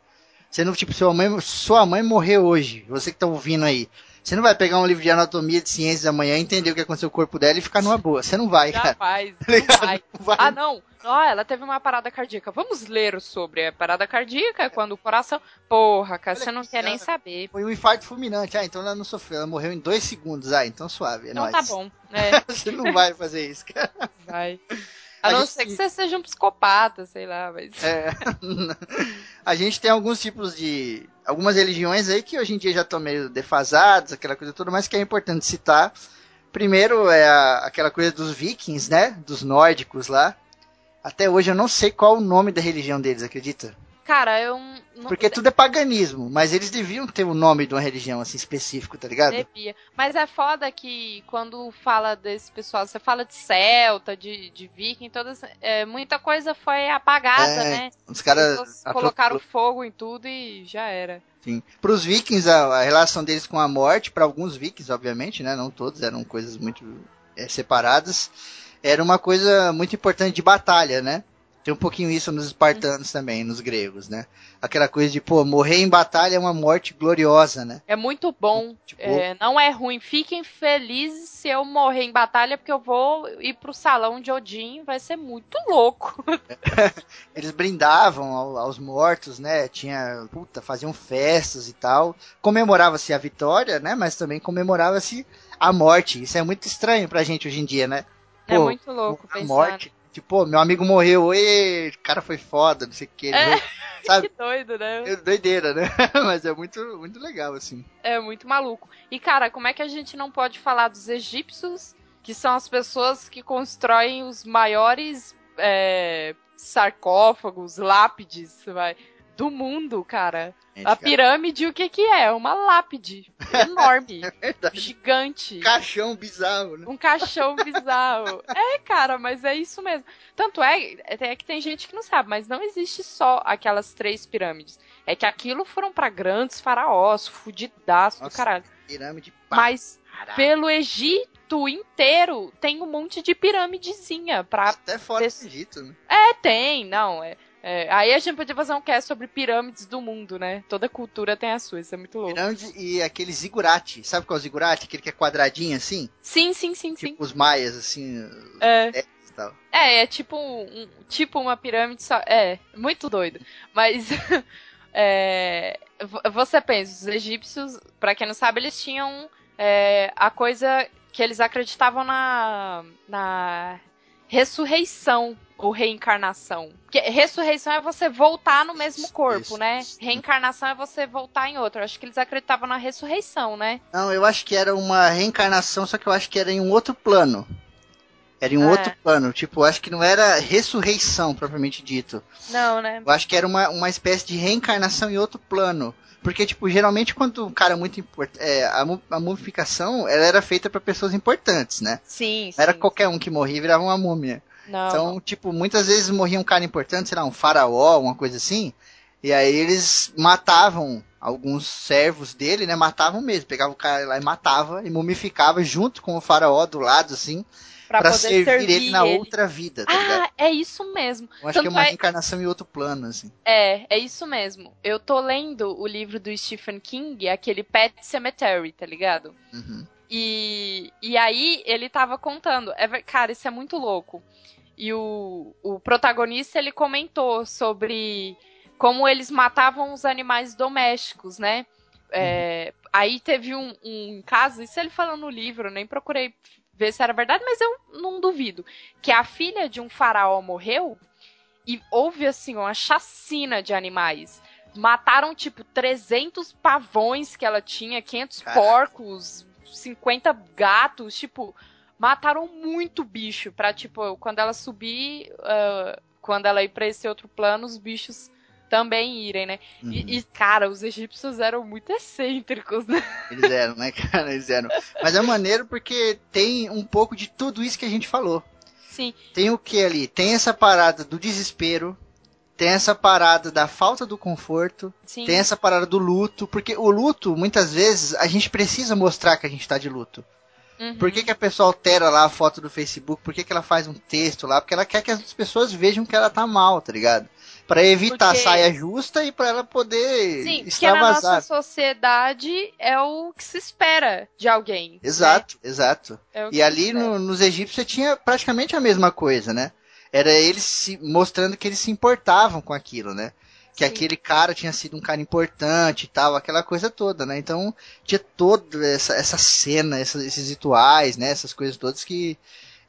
Você não, tipo, sua mãe, sua mãe morreu hoje, você que tá ouvindo aí. Você não vai pegar um livro de anatomia de ciências amanhã, entender o que aconteceu com o corpo dela e ficar numa boa. Você não vai, cara. Jamais, [laughs] Tá não vai. Não vai. Ah, não. Ó, ela teve uma parada cardíaca. Vamos ler sobre a parada cardíaca, é quando o coração. Porra, cara, Olha você não quer nem saber. Foi um infarto fulminante. Ah, então ela não sofreu. Ela morreu em dois segundos. Ah, então suave. É Então nóis. tá bom. É, [laughs] Você não vai fazer isso, cara. vai. A, A não gente- ser que você seja um psicopata, sei lá, mas. É. [laughs] a gente tem alguns tipos de. Algumas religiões aí que hoje em dia já estão meio defasadas, aquela coisa toda, mas que é importante citar. Primeiro é a- aquela coisa dos vikings, né? Dos nórdicos lá. Até hoje eu não sei qual o nome da religião deles, acredita? Cara, eu Porque tudo é paganismo, mas eles deviam ter o nome de uma religião assim específico, tá ligado? devia. Mas é foda que quando fala desse pessoal, você fala de celta, de, de viking, todas, é, muita coisa foi apagada, É, né? Os caras colocaram fogo em tudo e já era. Sim. Para os vikings, a, a relação deles com a morte, para alguns vikings, obviamente, né? Não todos, eram coisas muito é, separadas. Era uma coisa muito importante de batalha, né? Tem um pouquinho isso nos espartanos também, nos gregos, né? Aquela coisa de, pô, morrer em batalha é uma morte gloriosa, né? É muito bom. Tipo, é, não é ruim. Fiquem felizes se eu morrer em batalha, porque eu vou ir pro salão de Odin. Vai ser muito louco. [laughs] eles brindavam ao- aos mortos, né? Tinha, puta, faziam festas e tal. Comemorava-se a vitória, né? Mas também comemorava-se a morte. Isso é muito estranho pra gente hoje em dia, né? é Pô, muito louco a pensar. morte. Tipo, meu amigo morreu, e o cara foi foda, não sei o que. ele É. [laughs] Sabe? Que doido, né? É doideira, né? [laughs] Mas é muito, muito legal, assim. É muito maluco. E, cara, como é que a gente não pode falar dos egípcios, que são as pessoas que constroem os maiores é, sarcófagos, lápides, vai, do mundo, cara. Gente, A cara, pirâmide, o que que é? Uma lápide [laughs] enorme, é gigante. Caixão bizarro, né? Um caixão [laughs] bizarro. É, cara, mas é isso mesmo. Tanto é, é que tem gente que não sabe, mas não existe só aquelas três pirâmides. É que aquilo foram pra grandes faraós, fudidaço do caralho. Pirâmide pá, Mas caralho. pelo Egito inteiro tem um monte de piramidezinha pra. Até fora do Egito, né? É, tem, não. É, é, aí a gente podia fazer um cast sobre pirâmides do mundo, né? Toda cultura tem a sua, isso é muito louco. Pirâmide e aquele zigurate. Sabe qual é o zigurate? Aquele que é quadradinho, assim? Sim, sim, sim, sim. Tipo os maias, assim, É. tal. É, é tipo, um, tipo uma pirâmide só. É, muito doido. Mas. [laughs] é, vo- você pensa, os egípcios, pra quem não sabe, eles tinham é, a coisa que eles acreditavam na. na ressurreição ou reencarnação. Porque ressurreição é você voltar no mesmo corpo, isso, né? isso. Reencarnação é você voltar em outro. Eu Acho que eles acreditavam na ressurreição, né? Não, eu acho que era uma reencarnação, só que eu acho que era em um outro plano. Era em um Ah. outro plano. Tipo, eu acho que não era ressurreição, propriamente dito. Não, né? Eu acho que era uma, uma espécie de reencarnação em outro plano. Porque, tipo, geralmente quando um cara é muito importante. É, a, a mumificação ela era feita pra pessoas importantes, né? Sim, sim. Era qualquer um que morria e virava uma múmia. Não, Então, tipo, muitas vezes morria um cara importante, sei lá, um faraó, uma coisa assim. E aí eles matavam alguns servos dele, né? Matavam mesmo. Pegava o cara lá e matava e mumificava junto com o faraó do lado, assim, pra, pra poder servir, servir ele na outra vida, tá ligado? Ah, é isso mesmo. Eu acho que é tanto uma é- reencarnação em outro plano, assim. É, é isso mesmo. Eu tô lendo o livro do Stephen King, aquele Pet Cemetery, tá ligado? Uhum. E, e aí ele tava contando. É, cara, isso é muito louco. E o, o protagonista ele comentou sobre como eles matavam os animais domésticos, né? É, Aí teve um, um caso, isso ele falou no livro, nem procurei ver se era verdade, mas eu não duvido. Que a filha de um faraó morreu e houve assim uma chacina de animais. Mataram tipo 300 pavões que ela tinha, 500 Caraca. porcos, 50 gatos, tipo, mataram muito bicho pra tipo, quando ela subir, ah, quando ela ir pra esse outro plano, os bichos também irem, né? Uhum. E, e, cara, os egípcios eram muito excêntricos, né? Eles eram, né, [laughs] cara? Eles eram. Mas é maneiro porque tem um pouco de tudo isso que a gente falou. Sim, Tem o que ali? Tem essa parada do desespero, tem essa parada da falta do conforto, sim. tem essa parada do luto, porque o luto, muitas vezes, a gente precisa mostrar que a gente tá de luto. Uhum. Por que, que a pessoa altera lá a foto do Facebook? Por que, que ela faz um texto lá? Porque ela quer que as pessoas vejam que ela tá mal, tá ligado? Pra evitar Porque- a saia justa e pra ela poder Sim, porque na extravasar. nossa sociedade é o que se espera de alguém. né? Exato, exato. É E ali no- nos egípcios você tinha praticamente a mesma coisa, né? Era eles se, mostrando que eles se importavam com aquilo, né? Que Sim. aquele cara tinha sido um cara importante e tal, aquela coisa toda, né? Então tinha toda essa, essa cena, essa- esses rituais, né? Essas coisas todas que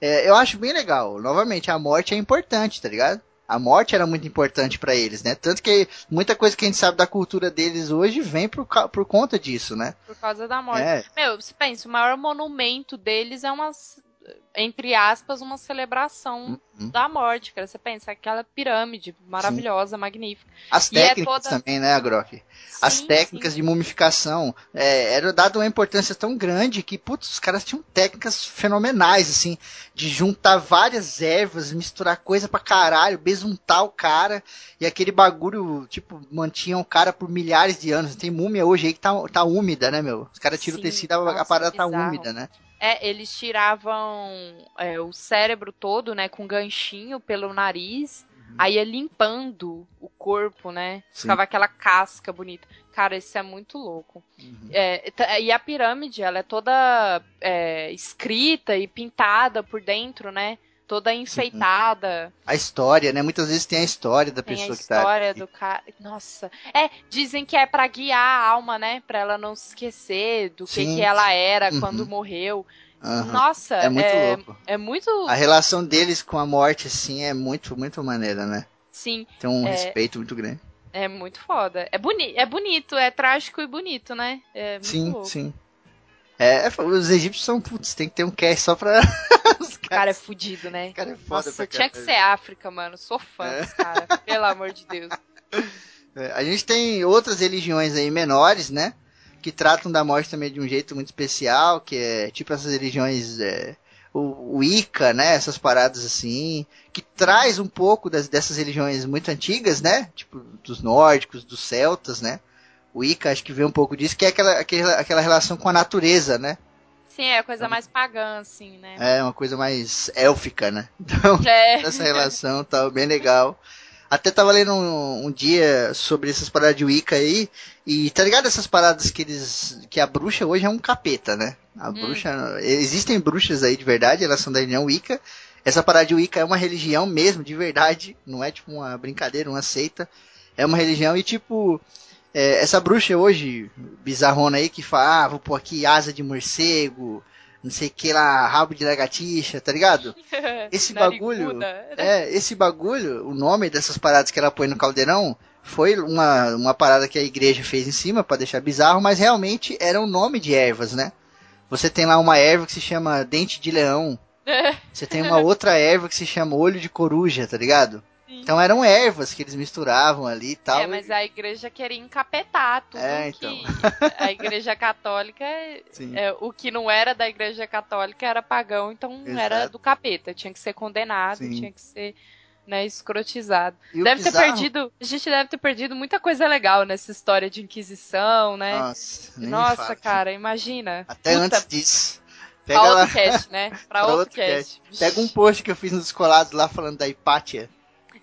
É, eu acho bem legal. Novamente, a morte é importante, tá ligado? A morte era muito importante para eles, né? Tanto que muita coisa que a gente sabe da cultura deles hoje vem por, por conta disso, né? Por causa da morte. É. Meu, você pensa, o maior monumento deles é uma, entre aspas, uma celebração Uhum. da morte, cara. Você pensa, aquela pirâmide maravilhosa, magnífica. As E é técnicas toda- também, né, Grok? As Sim, técnicas sim. de mumificação é, era dado uma importância tão grande que, putz, os caras tinham técnicas fenomenais, assim, de juntar várias ervas, misturar coisa pra caralho, besuntar o cara, e aquele bagulho, tipo, mantinha o cara por milhares de anos. Tem múmia hoje aí que tá, tá úmida, né, meu? Os caras tiram o Sim, tecido, a, a parada tá úmida, né? É, eles tiravam é, o cérebro todo, né, com ganchinho pelo nariz, aí ia limpando o corpo, né? Uhum. Sim. Ficava aquela casca bonita. Cara, isso é muito louco. Uhum. É, e a pirâmide, ela é toda é, escrita e pintada por dentro, né? Toda enfeitada. A história, né? Muitas vezes tem a história da Tem a pessoa que tá. história do cara. Nossa. É, dizem que é pra guiar a alma, né? Pra ela não se esquecer do que, Sim. que ela era Uhum. quando morreu. Aham. Nossa, É muito louco. é muito. A relação deles com a morte, assim, é muito, muito maneira, né? Sim, Tem um É. respeito muito grande. é muito foda. É, boni é bonito, é trágico e bonito, né? É Sim, louco. sim. É, é, os egípcios são, putz, tem que ter um cast só pra. [laughs] cara é fudido, né? Cara é foda Nossa, pra tinha que ser África, mano. Sou fã É. desse cara. Pelo amor de Deus. [laughs] É, a gente tem outras religiões aí menores, né? Que tratam da morte também de um jeito muito especial, que é tipo essas religiões. é, o, o Ica, né? Essas paradas assim. Que traz um pouco das, dessas religiões muito antigas, né? Tipo, dos nórdicos, dos celtas, né? O Ica acho que vê um pouco disso, que é aquela, aquela, aquela relação com a natureza, né? Sim, é coisa mais pagã, assim, né? É uma coisa mais élfica, né? [laughs] Então, É. essa relação tal, bem legal. Até tava lendo um, um dia sobre essas paradas de Wicca aí, e tá ligado essas paradas que eles. que a bruxa hoje é um capeta, né? A bruxa. Existem bruxas aí de verdade, elas são da religião Wicca. Essa parada de Wicca é uma religião mesmo, de verdade, não é tipo uma brincadeira, uma seita. É uma religião e tipo. É, essa bruxa hoje, bizarrona aí, que fala, ah, vou pôr aqui asa de morcego, não sei o que lá, rabo de lagartixa, tá ligado? [laughs] Esse bagulho. É, esse bagulho, o nome dessas paradas que ela põe no caldeirão, foi uma, uma parada que a igreja fez em cima pra deixar bizarro, mas realmente era um nome de ervas, né? Você tem lá uma erva que se chama dente de leão. [laughs] Você tem uma outra erva que se chama olho de coruja, tá ligado? Então eram ervas que eles misturavam ali e tal. É, mas a igreja queria encapetar tudo É, que então. [laughs] a igreja católica é, o que não era da igreja católica era pagão, então Exato. era do capeta, tinha que ser condenado, Sim. tinha que ser né, escrotizado. E Deve ter perdido, a gente deve ter perdido muita coisa legal nessa história de inquisição, né? Nossa, Nossa, cara, imagina. Até Puta, antes disso. Pega pra lá. outro cast, né? Pra, Pra outro, outro cast. Pega um post que eu fiz nos descolados lá falando da Hipátia.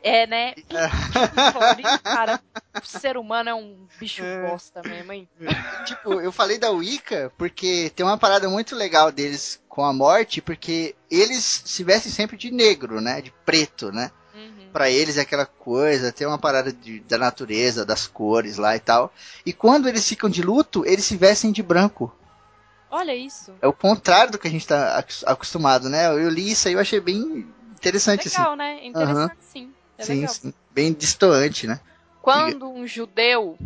É, né? Pariu, cara, o ser humano é um bicho bosta mesmo, hein? tipo, eu falei da Wicca porque tem uma parada muito legal deles com a morte, porque eles se vestem sempre de negro, né? De preto, né? Uhum. Pra eles é aquela coisa, tem uma parada de- da natureza, das cores lá e tal. E quando eles ficam de luto, eles se vestem de branco. Olha isso. É o contrário do que a gente tá acos- acostumado, né? Eu li isso aí, eu achei bem interessante, Legal, né? Interessante, sim. É. Sim, sim. Bem distoante, né? Quando um judeu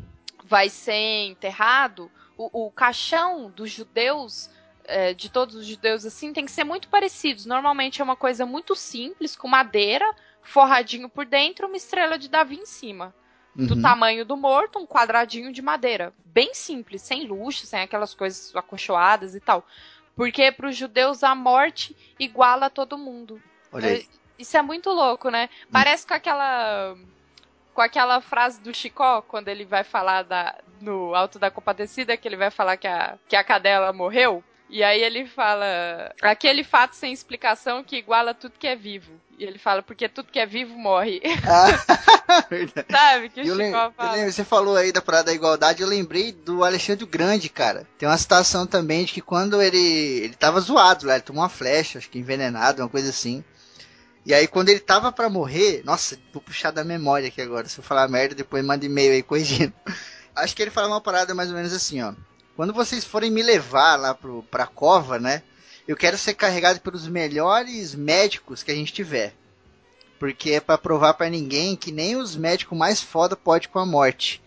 vai ser enterrado, o, o caixão dos judeus, é, de todos os judeus assim, tem que ser muito parecidos. Normalmente é uma coisa muito simples, com madeira, forradinho por dentro, uma estrela de Davi em cima. Do Uhum. tamanho do morto, um quadradinho de madeira. Bem simples, sem luxo, sem aquelas coisas acolchoadas e tal. Porque para os judeus a morte iguala todo mundo. Olha aí. Isso é muito louco, né? Parece com aquela. Com aquela frase do Chicó, quando ele vai falar da, no Alto da Compadecida, que ele vai falar que a, que a cadela morreu. E aí ele fala. Aquele fato sem explicação que iguala tudo que é vivo. E ele fala, porque tudo que é vivo morre. Ah, [laughs] verdade. Sabe? Que Chicó eu fala. lembro, você falou aí da parada da igualdade, eu lembrei do Alexandre o Grande, cara. Tem uma citação também de que quando ele ele tava zoado lá, ele tomou uma flecha, acho que envenenado, uma coisa assim. E aí quando ele tava pra morrer, nossa, vou puxar da memória aqui agora, se eu falar merda, depois manda e-mail aí corrigindo. [laughs] Acho que ele fala uma parada mais ou menos assim, ó. Quando vocês forem me levar lá pro, pra cova, né? Eu quero ser carregado pelos melhores médicos que a gente tiver. Porque é para provar para ninguém que nem os médicos mais foda pode com a morte.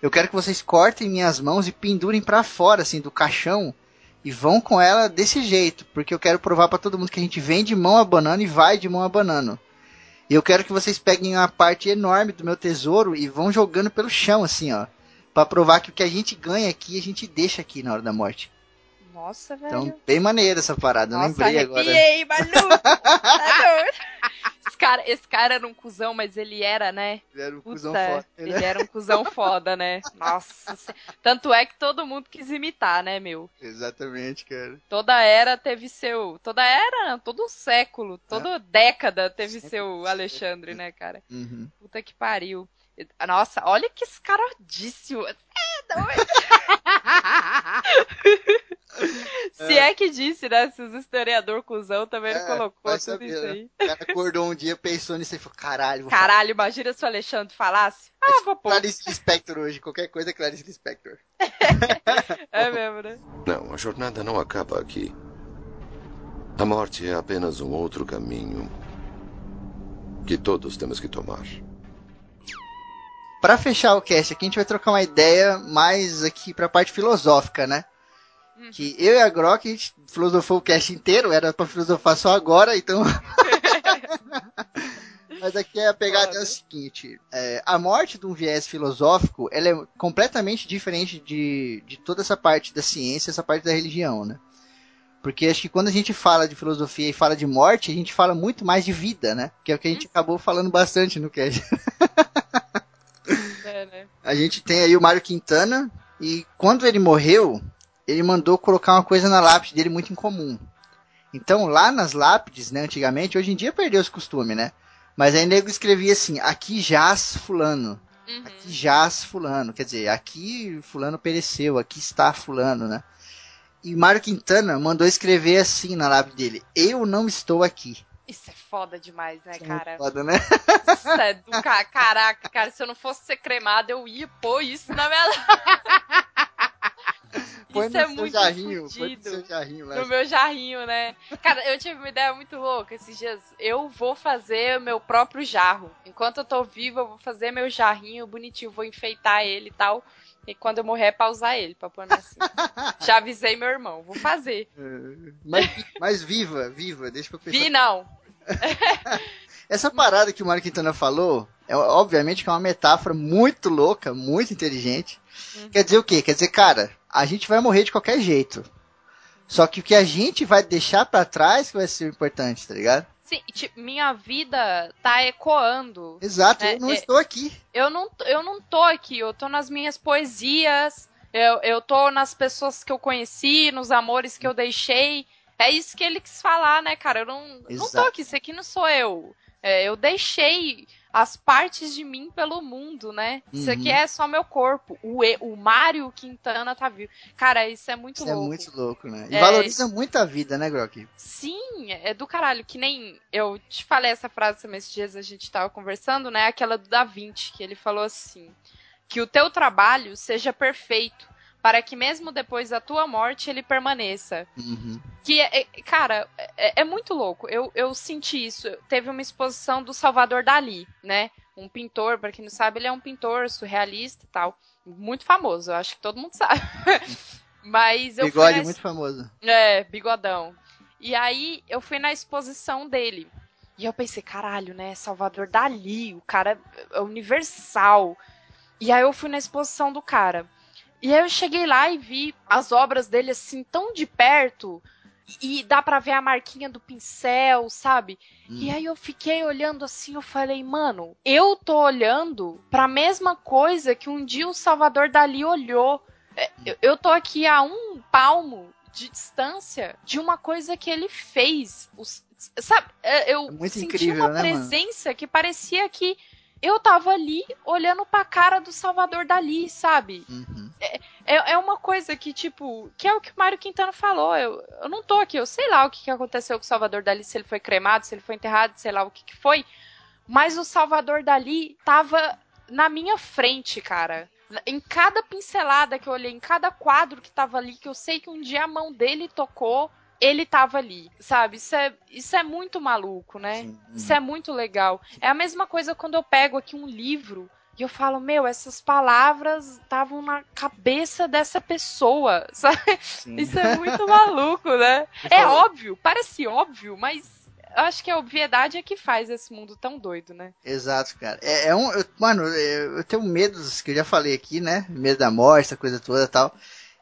Eu quero que vocês cortem minhas mãos e pendurem para fora assim do caixão e vão com ela desse jeito, porque eu quero provar para todo mundo que a gente vem de mão a banana e vai de mão a banana. E eu quero que vocês peguem uma parte enorme do meu tesouro e vão jogando pelo chão assim, ó, para provar que o que a gente ganha aqui a gente deixa aqui na hora da morte. Nossa, velho. Então, bem maneiro essa parada, eu Nossa, lembrei agora. arrepiei, maluco. [laughs] Cara, esse cara era um cuzão, mas ele era, né? Ele era um Puta, cuzão foda. ele era um cuzão [laughs] foda, né? Nossa. Tanto é que todo mundo quis imitar, né, meu? Exatamente, cara. Toda era teve seu. Toda era, todo século, toda década teve seu Alexandre, né, cara? Uhum. Puta que pariu. Nossa, olha que escarodíssimo. É [laughs] doido. Se é que disse, né? Se os historiador cuzão também não É, colocou vai tudo saber, isso né? aí. O cara acordou um dia, pensou nisso e falou, caralho, Caralho, imagina se o Alexandre falasse. Ah, vou pôr. Clarice Lispector hoje, qualquer coisa é Clarice Lispector. [laughs] É mesmo, né? Não, a jornada não acaba aqui. A morte é apenas um outro caminho que todos temos que tomar. Pra fechar o cast aqui, a gente vai trocar uma ideia mais aqui pra parte filosófica, né? Hum. Que eu e a Grok, a gente filosofou o cast inteiro, era pra filosofar só agora, então. [laughs] Mas aqui a pegada é a seguinte: é, a morte de um viés filosófico ela é completamente diferente de, de toda essa parte da ciência, essa parte da religião, né? Porque acho que quando a gente fala de filosofia e fala de morte, a gente fala muito mais de vida, né? Que é o que a gente acabou falando bastante no cast. [laughs] É, né? A gente tem aí o Mário Quintana, e quando ele morreu, ele mandou colocar uma coisa na lápide dele muito incomum. Então, lá nas lápides, né, antigamente, hoje em dia perdeu esse costume, né? Mas aí nego escrevia assim, aqui jaz fulano, Uhum. aqui jaz fulano, quer dizer, aqui fulano pereceu, aqui está fulano, né? E Mário Quintana mandou escrever assim na lápide dele, eu não estou aqui. Isso é foda demais, né, cara? Foda, né? Isso é do ca... Caraca, cara, se eu não fosse ser cremado, eu ia pôr isso na minha. [laughs] Põe isso no é seu muito jarrinho, põe no seu jarrinho lá. No meu jarrinho, né? Cara, eu tive uma ideia muito louca esses dias. Eu vou fazer meu próprio jarro. Enquanto eu tô viva, eu vou fazer meu jarrinho bonitinho, vou enfeitar ele e tal. E quando eu morrer é pra usar ele, pra pôr na cinta. [laughs] Já avisei meu irmão, vou fazer. Mas, mas viva, viva, deixa eu pensar. Vi não. [laughs] Essa parada que o Mário Quintana falou, é obviamente que é uma metáfora muito louca, muito inteligente. Uhum. Quer dizer o quê? Quer dizer, cara, a gente vai morrer de qualquer jeito. Só que o que a gente vai deixar pra trás que vai ser importante, tá ligado? Sim, tipo, minha vida tá ecoando. Exato, É, eu não é- estou aqui. Eu não, eu não tô aqui, eu tô nas minhas poesias, eu, eu tô nas pessoas que eu conheci, nos amores que eu deixei. É isso que ele quis falar, né, cara? Eu não, não tô aqui, isso aqui não sou eu. É, eu deixei as partes de mim pelo mundo, né? Isso Uhum. aqui é só meu corpo. O, e- o Mário Quintana tá vivo. Cara, isso é muito Isso é louco. muito louco, né? E É, valoriza muito a vida, né, Grok? Sim, é do caralho. Que nem eu te falei essa frase também esses dias a gente tava conversando, né? Aquela do Da Vinci, que ele falou assim: que o teu trabalho seja perfeito, para que mesmo depois da tua morte ele permaneça. Uhum. Que, é, é- cara, é, é muito louco. Eu, eu senti isso. Teve uma exposição do Salvador Dali, né? Um pintor, pra quem não sabe, ele é um pintor surrealista e tal. Muito famoso, eu acho que todo mundo sabe. [laughs] Mas eu fui Bigode muito famoso. é, bigodão. E aí eu fui na exposição dele. E eu pensei, caralho, né? Salvador Dali, o cara é universal. E aí eu fui na exposição do cara. E aí eu cheguei lá e vi as obras dele assim tão de perto. E dá pra ver a marquinha do pincel, sabe? E aí eu fiquei olhando assim, eu falei, mano, eu tô olhando pra mesma coisa que um dia o Salvador Dali olhou. É, Eu, eu tô aqui a um palmo de distância de uma coisa que ele fez. Os- sabe, é, eu É senti incrível, uma né, mano? presença que parecia que eu tava ali olhando pra cara do Salvador Dali, sabe? Uhum. É, é uma coisa que, tipo, que é o que o Mário Quintana falou. Eu, eu não tô aqui, eu sei lá o que, que aconteceu com o Salvador Dali, se ele foi cremado, se ele foi enterrado, sei lá o que, que foi. Mas o Salvador Dali tava na minha frente, cara. Em cada pincelada que eu olhei, em cada quadro que tava ali, que eu sei que um dia a mão dele tocou, ele tava ali, sabe? Isso é, isso é muito maluco, né? Sim. Isso é muito legal. É a mesma coisa quando eu pego aqui um livro e eu falo, meu, essas palavras estavam na cabeça dessa pessoa, [laughs] sabe? Sim. Isso é muito maluco, né? É óbvio, parece óbvio, mas eu acho que a obviedade é que faz esse mundo tão doido, né? Exato, cara. É, é um. eu- mano, eu, eu tenho medos que eu já falei aqui, né? Medo da morte, essa coisa toda e tal.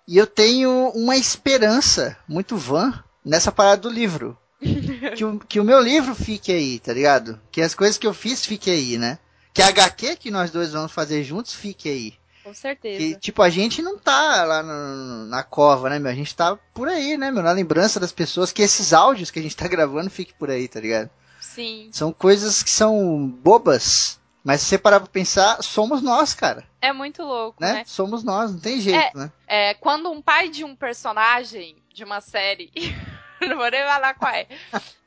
E eu tenho uma esperança muito vã nessa parada do livro. [laughs] que, o, que o meu livro fique aí, tá ligado? Que as coisas que eu fiz fiquem aí, né? Que a HQ que nós dois vamos fazer juntos fique aí. Com certeza. Que, tipo, a gente não tá lá no- na cova, né, meu? A gente tá por aí, né, meu? Na lembrança das pessoas, que esses áudios que a gente tá [laughs] gravando fiquem por aí, tá ligado? Sim. São coisas que são bobas, mas se você parar pra pensar, somos nós, cara, É muito louco, né? né? Somos nós, não tem jeito, É. né? É, quando um pai de um personagem de uma série. [laughs] não vou nem falar qual é.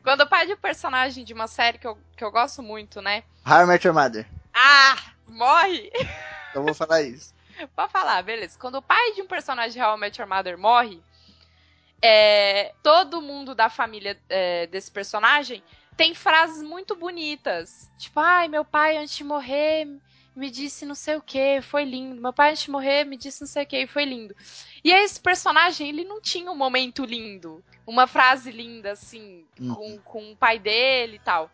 Quando o pai de um personagem de uma série que eu, que eu gosto muito, né? How I Met Your Mother. Ah! Morre! [laughs] Eu vou falar isso. Pode falar, beleza. Quando o pai de um personagem de How I Met Your Mother morre, é, todo mundo da família é, desse personagem tem frases muito bonitas. Tipo, ai, meu pai antes de morrer me disse não sei o que, foi lindo. Meu pai antes de morrer me disse não sei o que, foi lindo. E esse personagem, ele não tinha um momento lindo. Uma frase linda, assim, Hum. com, com o pai dele e tal.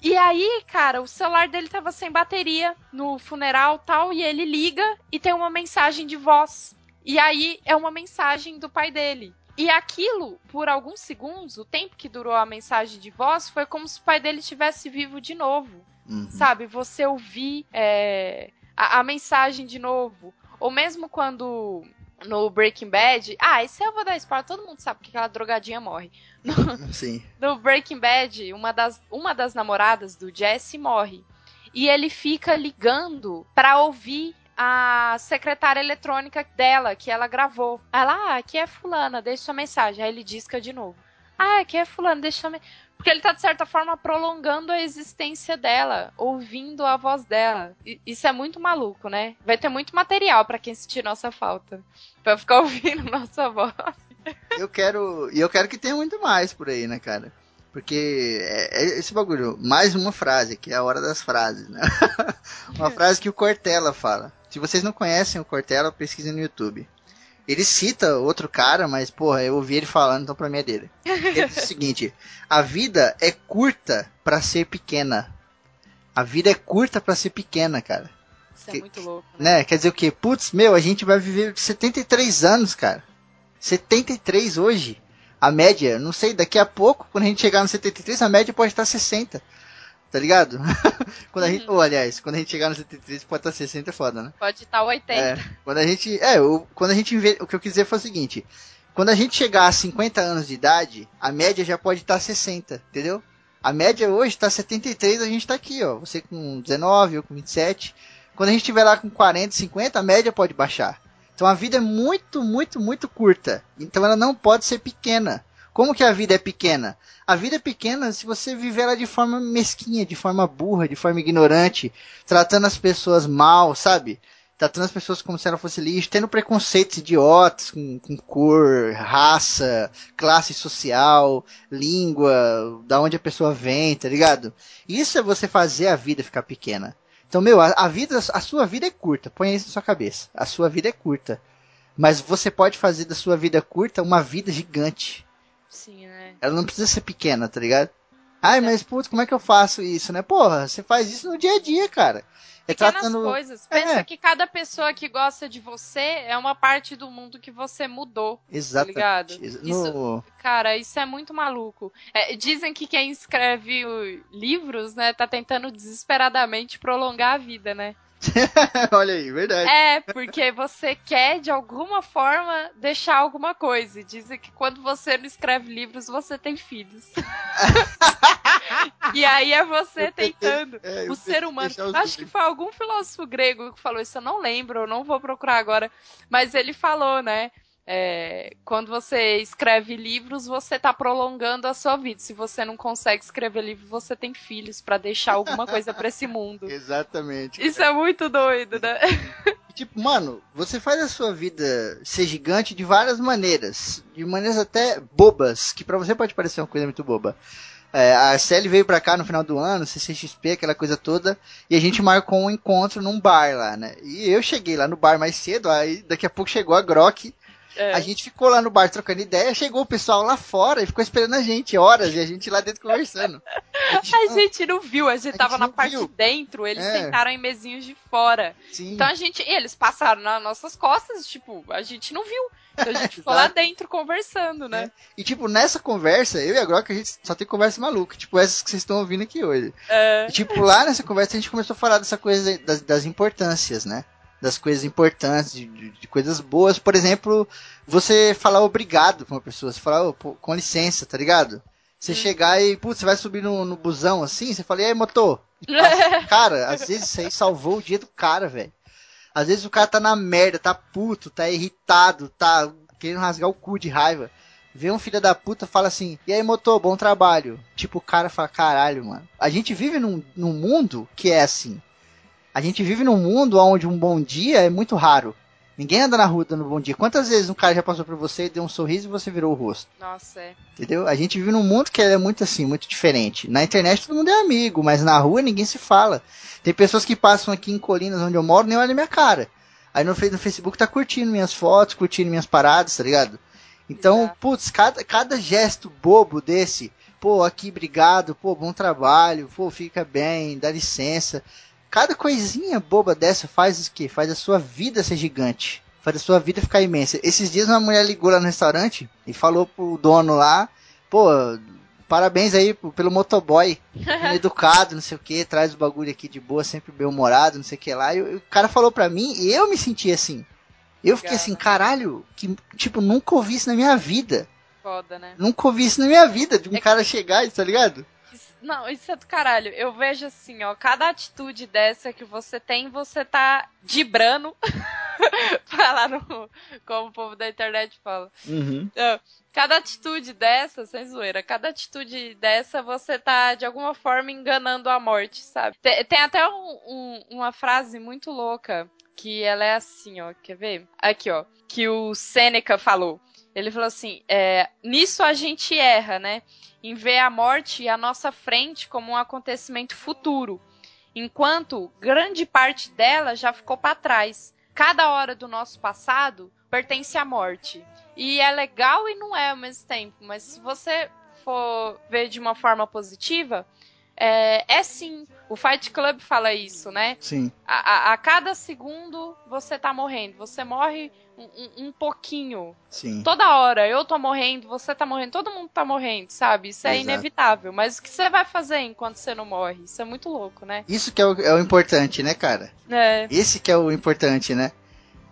E aí, cara, o celular dele tava sem bateria no funeral e tal, e ele liga e tem uma mensagem de voz. E aí é uma mensagem do pai dele. E aquilo, por alguns segundos, o tempo que durou a mensagem de voz, foi como se o pai dele estivesse vivo de novo. Uhum. Sabe? Você ouvir é, a, a mensagem de novo. Ou mesmo quando no Breaking Bad. Ah, esse eu vou dar spoiler, todo mundo sabe que aquela drogadinha morre. [laughs] Sim. No Breaking Bad, uma das, uma das namoradas do Jesse morre. E ele fica ligando pra ouvir a secretária eletrônica dela, que ela gravou. Ela, ah, aqui é fulana, deixa sua mensagem. Aí ele disca de novo. Ah, aqui é fulana, deixa sua mensagem. Porque ele tá, de certa forma, prolongando a existência dela, ouvindo a voz dela. I- Isso é muito maluco, né? Vai ter muito material pra quem sentir nossa falta. Pra ficar [laughs] ouvindo nossa voz. Eu quero. E eu quero que tenha muito mais por aí, né, cara? Porque é, é esse bagulho, mais uma frase, que é a hora das frases, né? [laughs] uma frase que o Cortella fala. Se vocês não conhecem o Cortella, pesquisem no YouTube. Ele cita outro cara, mas, porra, eu ouvi ele falando, então pra mim é dele. Ele diz o [laughs] seguinte: A vida é curta pra ser pequena. A vida é curta pra ser pequena, cara. Isso é Que- muito louco. Né? Né? Quer dizer o quê? Putz, meu, a gente vai viver 73 anos, cara. 73 hoje. A média, não sei, daqui a pouco, quando a gente chegar no 73, a média pode estar 60. Tá ligado? [laughs] quando a gente, ou aliás, quando a gente chegar no 73 pode estar 60 é foda, né? Pode estar 80. É, quando a gente, é, o, quando a gente vê, o que eu quis dizer foi o seguinte, quando a gente chegar a 50 anos de idade, a média já pode estar 60, entendeu? A média hoje está 73, a gente tá aqui, ó, você com 19, eu com 27. Quando a gente estiver lá com 40, 50, a média pode baixar. Então a vida é muito, muito, muito curta. Então ela não pode ser pequena. Como que a vida é pequena? A vida é pequena se você viver ela de forma mesquinha, de forma burra, de forma ignorante, tratando as pessoas mal, sabe? Tratando as pessoas como se ela fosse lixo, tendo preconceitos idiotas com, com cor, raça, classe social, língua, da onde a pessoa vem, tá ligado? Isso é você fazer a vida ficar pequena. Então, meu, a, a vida, a sua vida é curta, põe isso na sua cabeça. A sua vida é curta. Mas você pode fazer da sua vida curta uma vida gigante. Sim, né? Ela não precisa ser pequena, tá ligado? Ai, mas putz, como é que eu faço isso, né? Porra, você faz isso no dia a dia, cara. É Pequenas tratando. coisas. É. Pensa que cada pessoa que gosta de você é uma parte do mundo que você mudou. Exatamente. ligado? Exa- Isso- No... Cara, isso é muito maluco. É, dizem que quem escreve livros, né, tá tentando desesperadamente prolongar a vida, né? [laughs] Olha aí, verdade. É, porque você quer, de alguma forma, deixar alguma coisa. E dizem que quando você não escreve livros, você tem filhos. [laughs] e aí é você tentando. É, O ser humano. Acho que foi algum filósofo grego que falou isso, eu não lembro, eu não vou procurar agora. Mas ele falou, né? É, quando você escreve livros, você tá prolongando a sua vida. Se você não consegue escrever livro, você tem filhos pra deixar alguma coisa pra esse mundo. [laughs] Exatamente. Isso é muito doido, né? Tipo, mano, você faz a sua vida ser gigante de várias maneiras. De maneiras até bobas, que pra você pode parecer uma coisa muito boba. É, a Sally veio pra cá no final do ano, CCXP, aquela coisa toda, e a gente marcou um encontro num bar lá, né? E eu cheguei lá no bar mais cedo, aí daqui a pouco chegou a Grok, É. a gente ficou lá no bar trocando ideia, chegou o pessoal lá fora e ficou esperando a gente horas, e a gente lá dentro conversando. [laughs] A gente, A gente não viu, a gente A tava gente na não parte viu. de dentro, eles É. sentaram em mesinhos de fora. sim, Então a gente, e eles passaram nas nossas costas, tipo, a gente não viu. Então a gente [laughs] ficou lá dentro conversando, né? e tipo, nessa conversa, eu e a Grok, a gente só tem conversa maluca, tipo essas que vocês estão ouvindo aqui hoje. É. E, tipo, lá nessa conversa a gente começou a falar dessa coisa das, das importâncias, né? Das coisas importantes, de, de- coisas boas. Por exemplo, você falar obrigado pra uma pessoa. Você falar, "Ô, pô, com licença, tá ligado? Você chegar e, putz, você vai subir no, no busão assim, você fala, e aí, motor? Passa. [laughs] cara, às vezes isso aí salvou o dia do cara, velho. Às vezes o cara tá na merda, tá puto, tá irritado, tá querendo rasgar o cu de raiva. Vê um filho da puta fala assim, e aí, motor, bom trabalho. Tipo, o cara fala, caralho, mano. A gente vive num, num mundo que é assim. A gente vive num mundo onde um bom dia é muito raro. Ninguém anda na rua dando bom dia. Quantas vezes um cara já passou por você e deu um sorriso e você virou o rosto? Nossa, é. Entendeu? A gente vive num mundo que é muito assim, muito diferente. Na internet todo mundo é amigo, mas na rua ninguém se fala. Tem pessoas que passam aqui em Colinas, onde eu moro, nem olham minha cara. Aí no, no Facebook tá curtindo minhas fotos, curtindo minhas paradas, tá ligado? Então, Exato. putz, cada, cada gesto bobo desse, pô, aqui, obrigado, pô, bom trabalho, pô, fica bem, dá licença. Cada coisinha boba dessa faz o quê? Faz a sua vida ser gigante. Faz a sua vida ficar imensa. Esses dias uma mulher ligou lá no restaurante e falou pro dono lá, pô, parabéns aí pelo motoboy. [laughs] Educado, não sei o que, traz o bagulho aqui de boa, sempre bem humorado, não sei o que lá. E o cara falou pra mim e eu me senti assim. Eu fiquei assim, caralho, que, tipo, nunca ouvi isso na minha vida. Foda, né? Nunca ouvi isso na minha vida, de um É que- cara chegar, tá ligado? Não, isso é do caralho. Eu vejo assim, ó, cada atitude dessa que você tem, você tá dibrando. Falar [laughs] no. Como o povo da internet fala. Uhum. Não, Cada atitude dessa, sem zoeira, cada atitude dessa você tá de alguma forma enganando a morte, sabe? Tem, tem até um- um- uma frase muito louca que ela é assim, ó. Quer ver? Aqui, ó. Que o Sêneca falou. Ele falou assim: é, nisso a gente erra, né? Em ver a morte à nossa frente como um acontecimento futuro, enquanto grande parte dela já ficou para trás. Cada hora do nosso passado pertence à morte. E é legal e não é ao mesmo tempo, mas se você for ver de uma forma positiva, é, é sim. O Fight Club fala isso, né? Sim. A, a- a cada segundo você tá morrendo. Você morre um, um- pouquinho. Sim. Toda hora eu tô morrendo, você tá morrendo, todo mundo tá morrendo, sabe? Isso é Exato. inevitável. Mas o que você vai fazer enquanto você não morre? Isso é muito louco, né? Isso que é o, é o importante, né, cara? É. Esse que é o importante, né?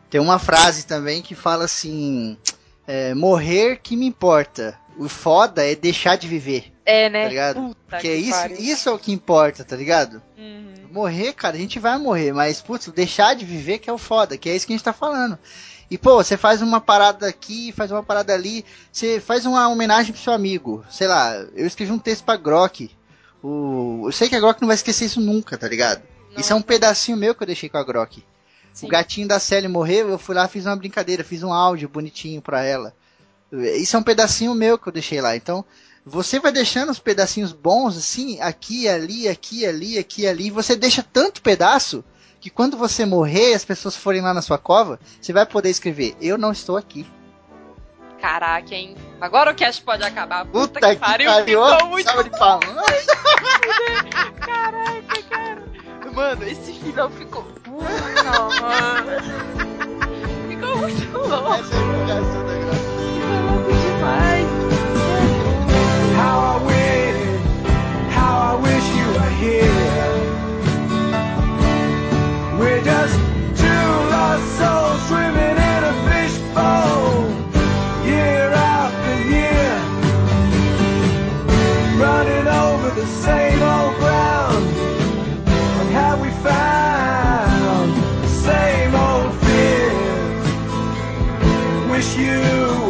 Tem uma frase também que fala assim: é, morrer que me importa. O foda é deixar de viver, É, né? tá ligado? Puta Porque que isso, pariu. isso é o que importa, tá ligado? Uhum. Morrer, cara, a gente vai morrer, mas, putz, deixar de viver que é o foda, que é isso que a gente tá falando. E, pô, você faz uma parada aqui, faz uma parada ali, você faz uma homenagem pro seu amigo. Sei lá, eu escrevi um texto pra Grok. O... Eu sei que a Grok não vai esquecer isso nunca, tá ligado? Não, Isso é um pedacinho meu que eu deixei com a Grok. sim. O gatinho da Sally morreu, eu fui lá, fiz uma brincadeira, fiz um áudio bonitinho pra ela. Isso é um pedacinho meu que eu deixei lá. Então, você vai deixando os pedacinhos bons, assim, aqui, ali, aqui, ali, aqui, ali. Você deixa tanto pedaço que quando você morrer e as pessoas forem lá na sua cova, você vai poder escrever: Eu não estou aqui. Caraca, hein? Agora o cast pode acabar. Puta, Puta que pariu, ó, ficou muito de palmas. [laughs] Caraca, cara. Mano, esse final ficou. Puta, mano. [laughs] Ficou muito louco. Essa é a How I wish, how I wish you were here. We're just two lost souls swimming in a fishbowl, year after year, running over the same old ground. What have we found? The same old fears. Wish you.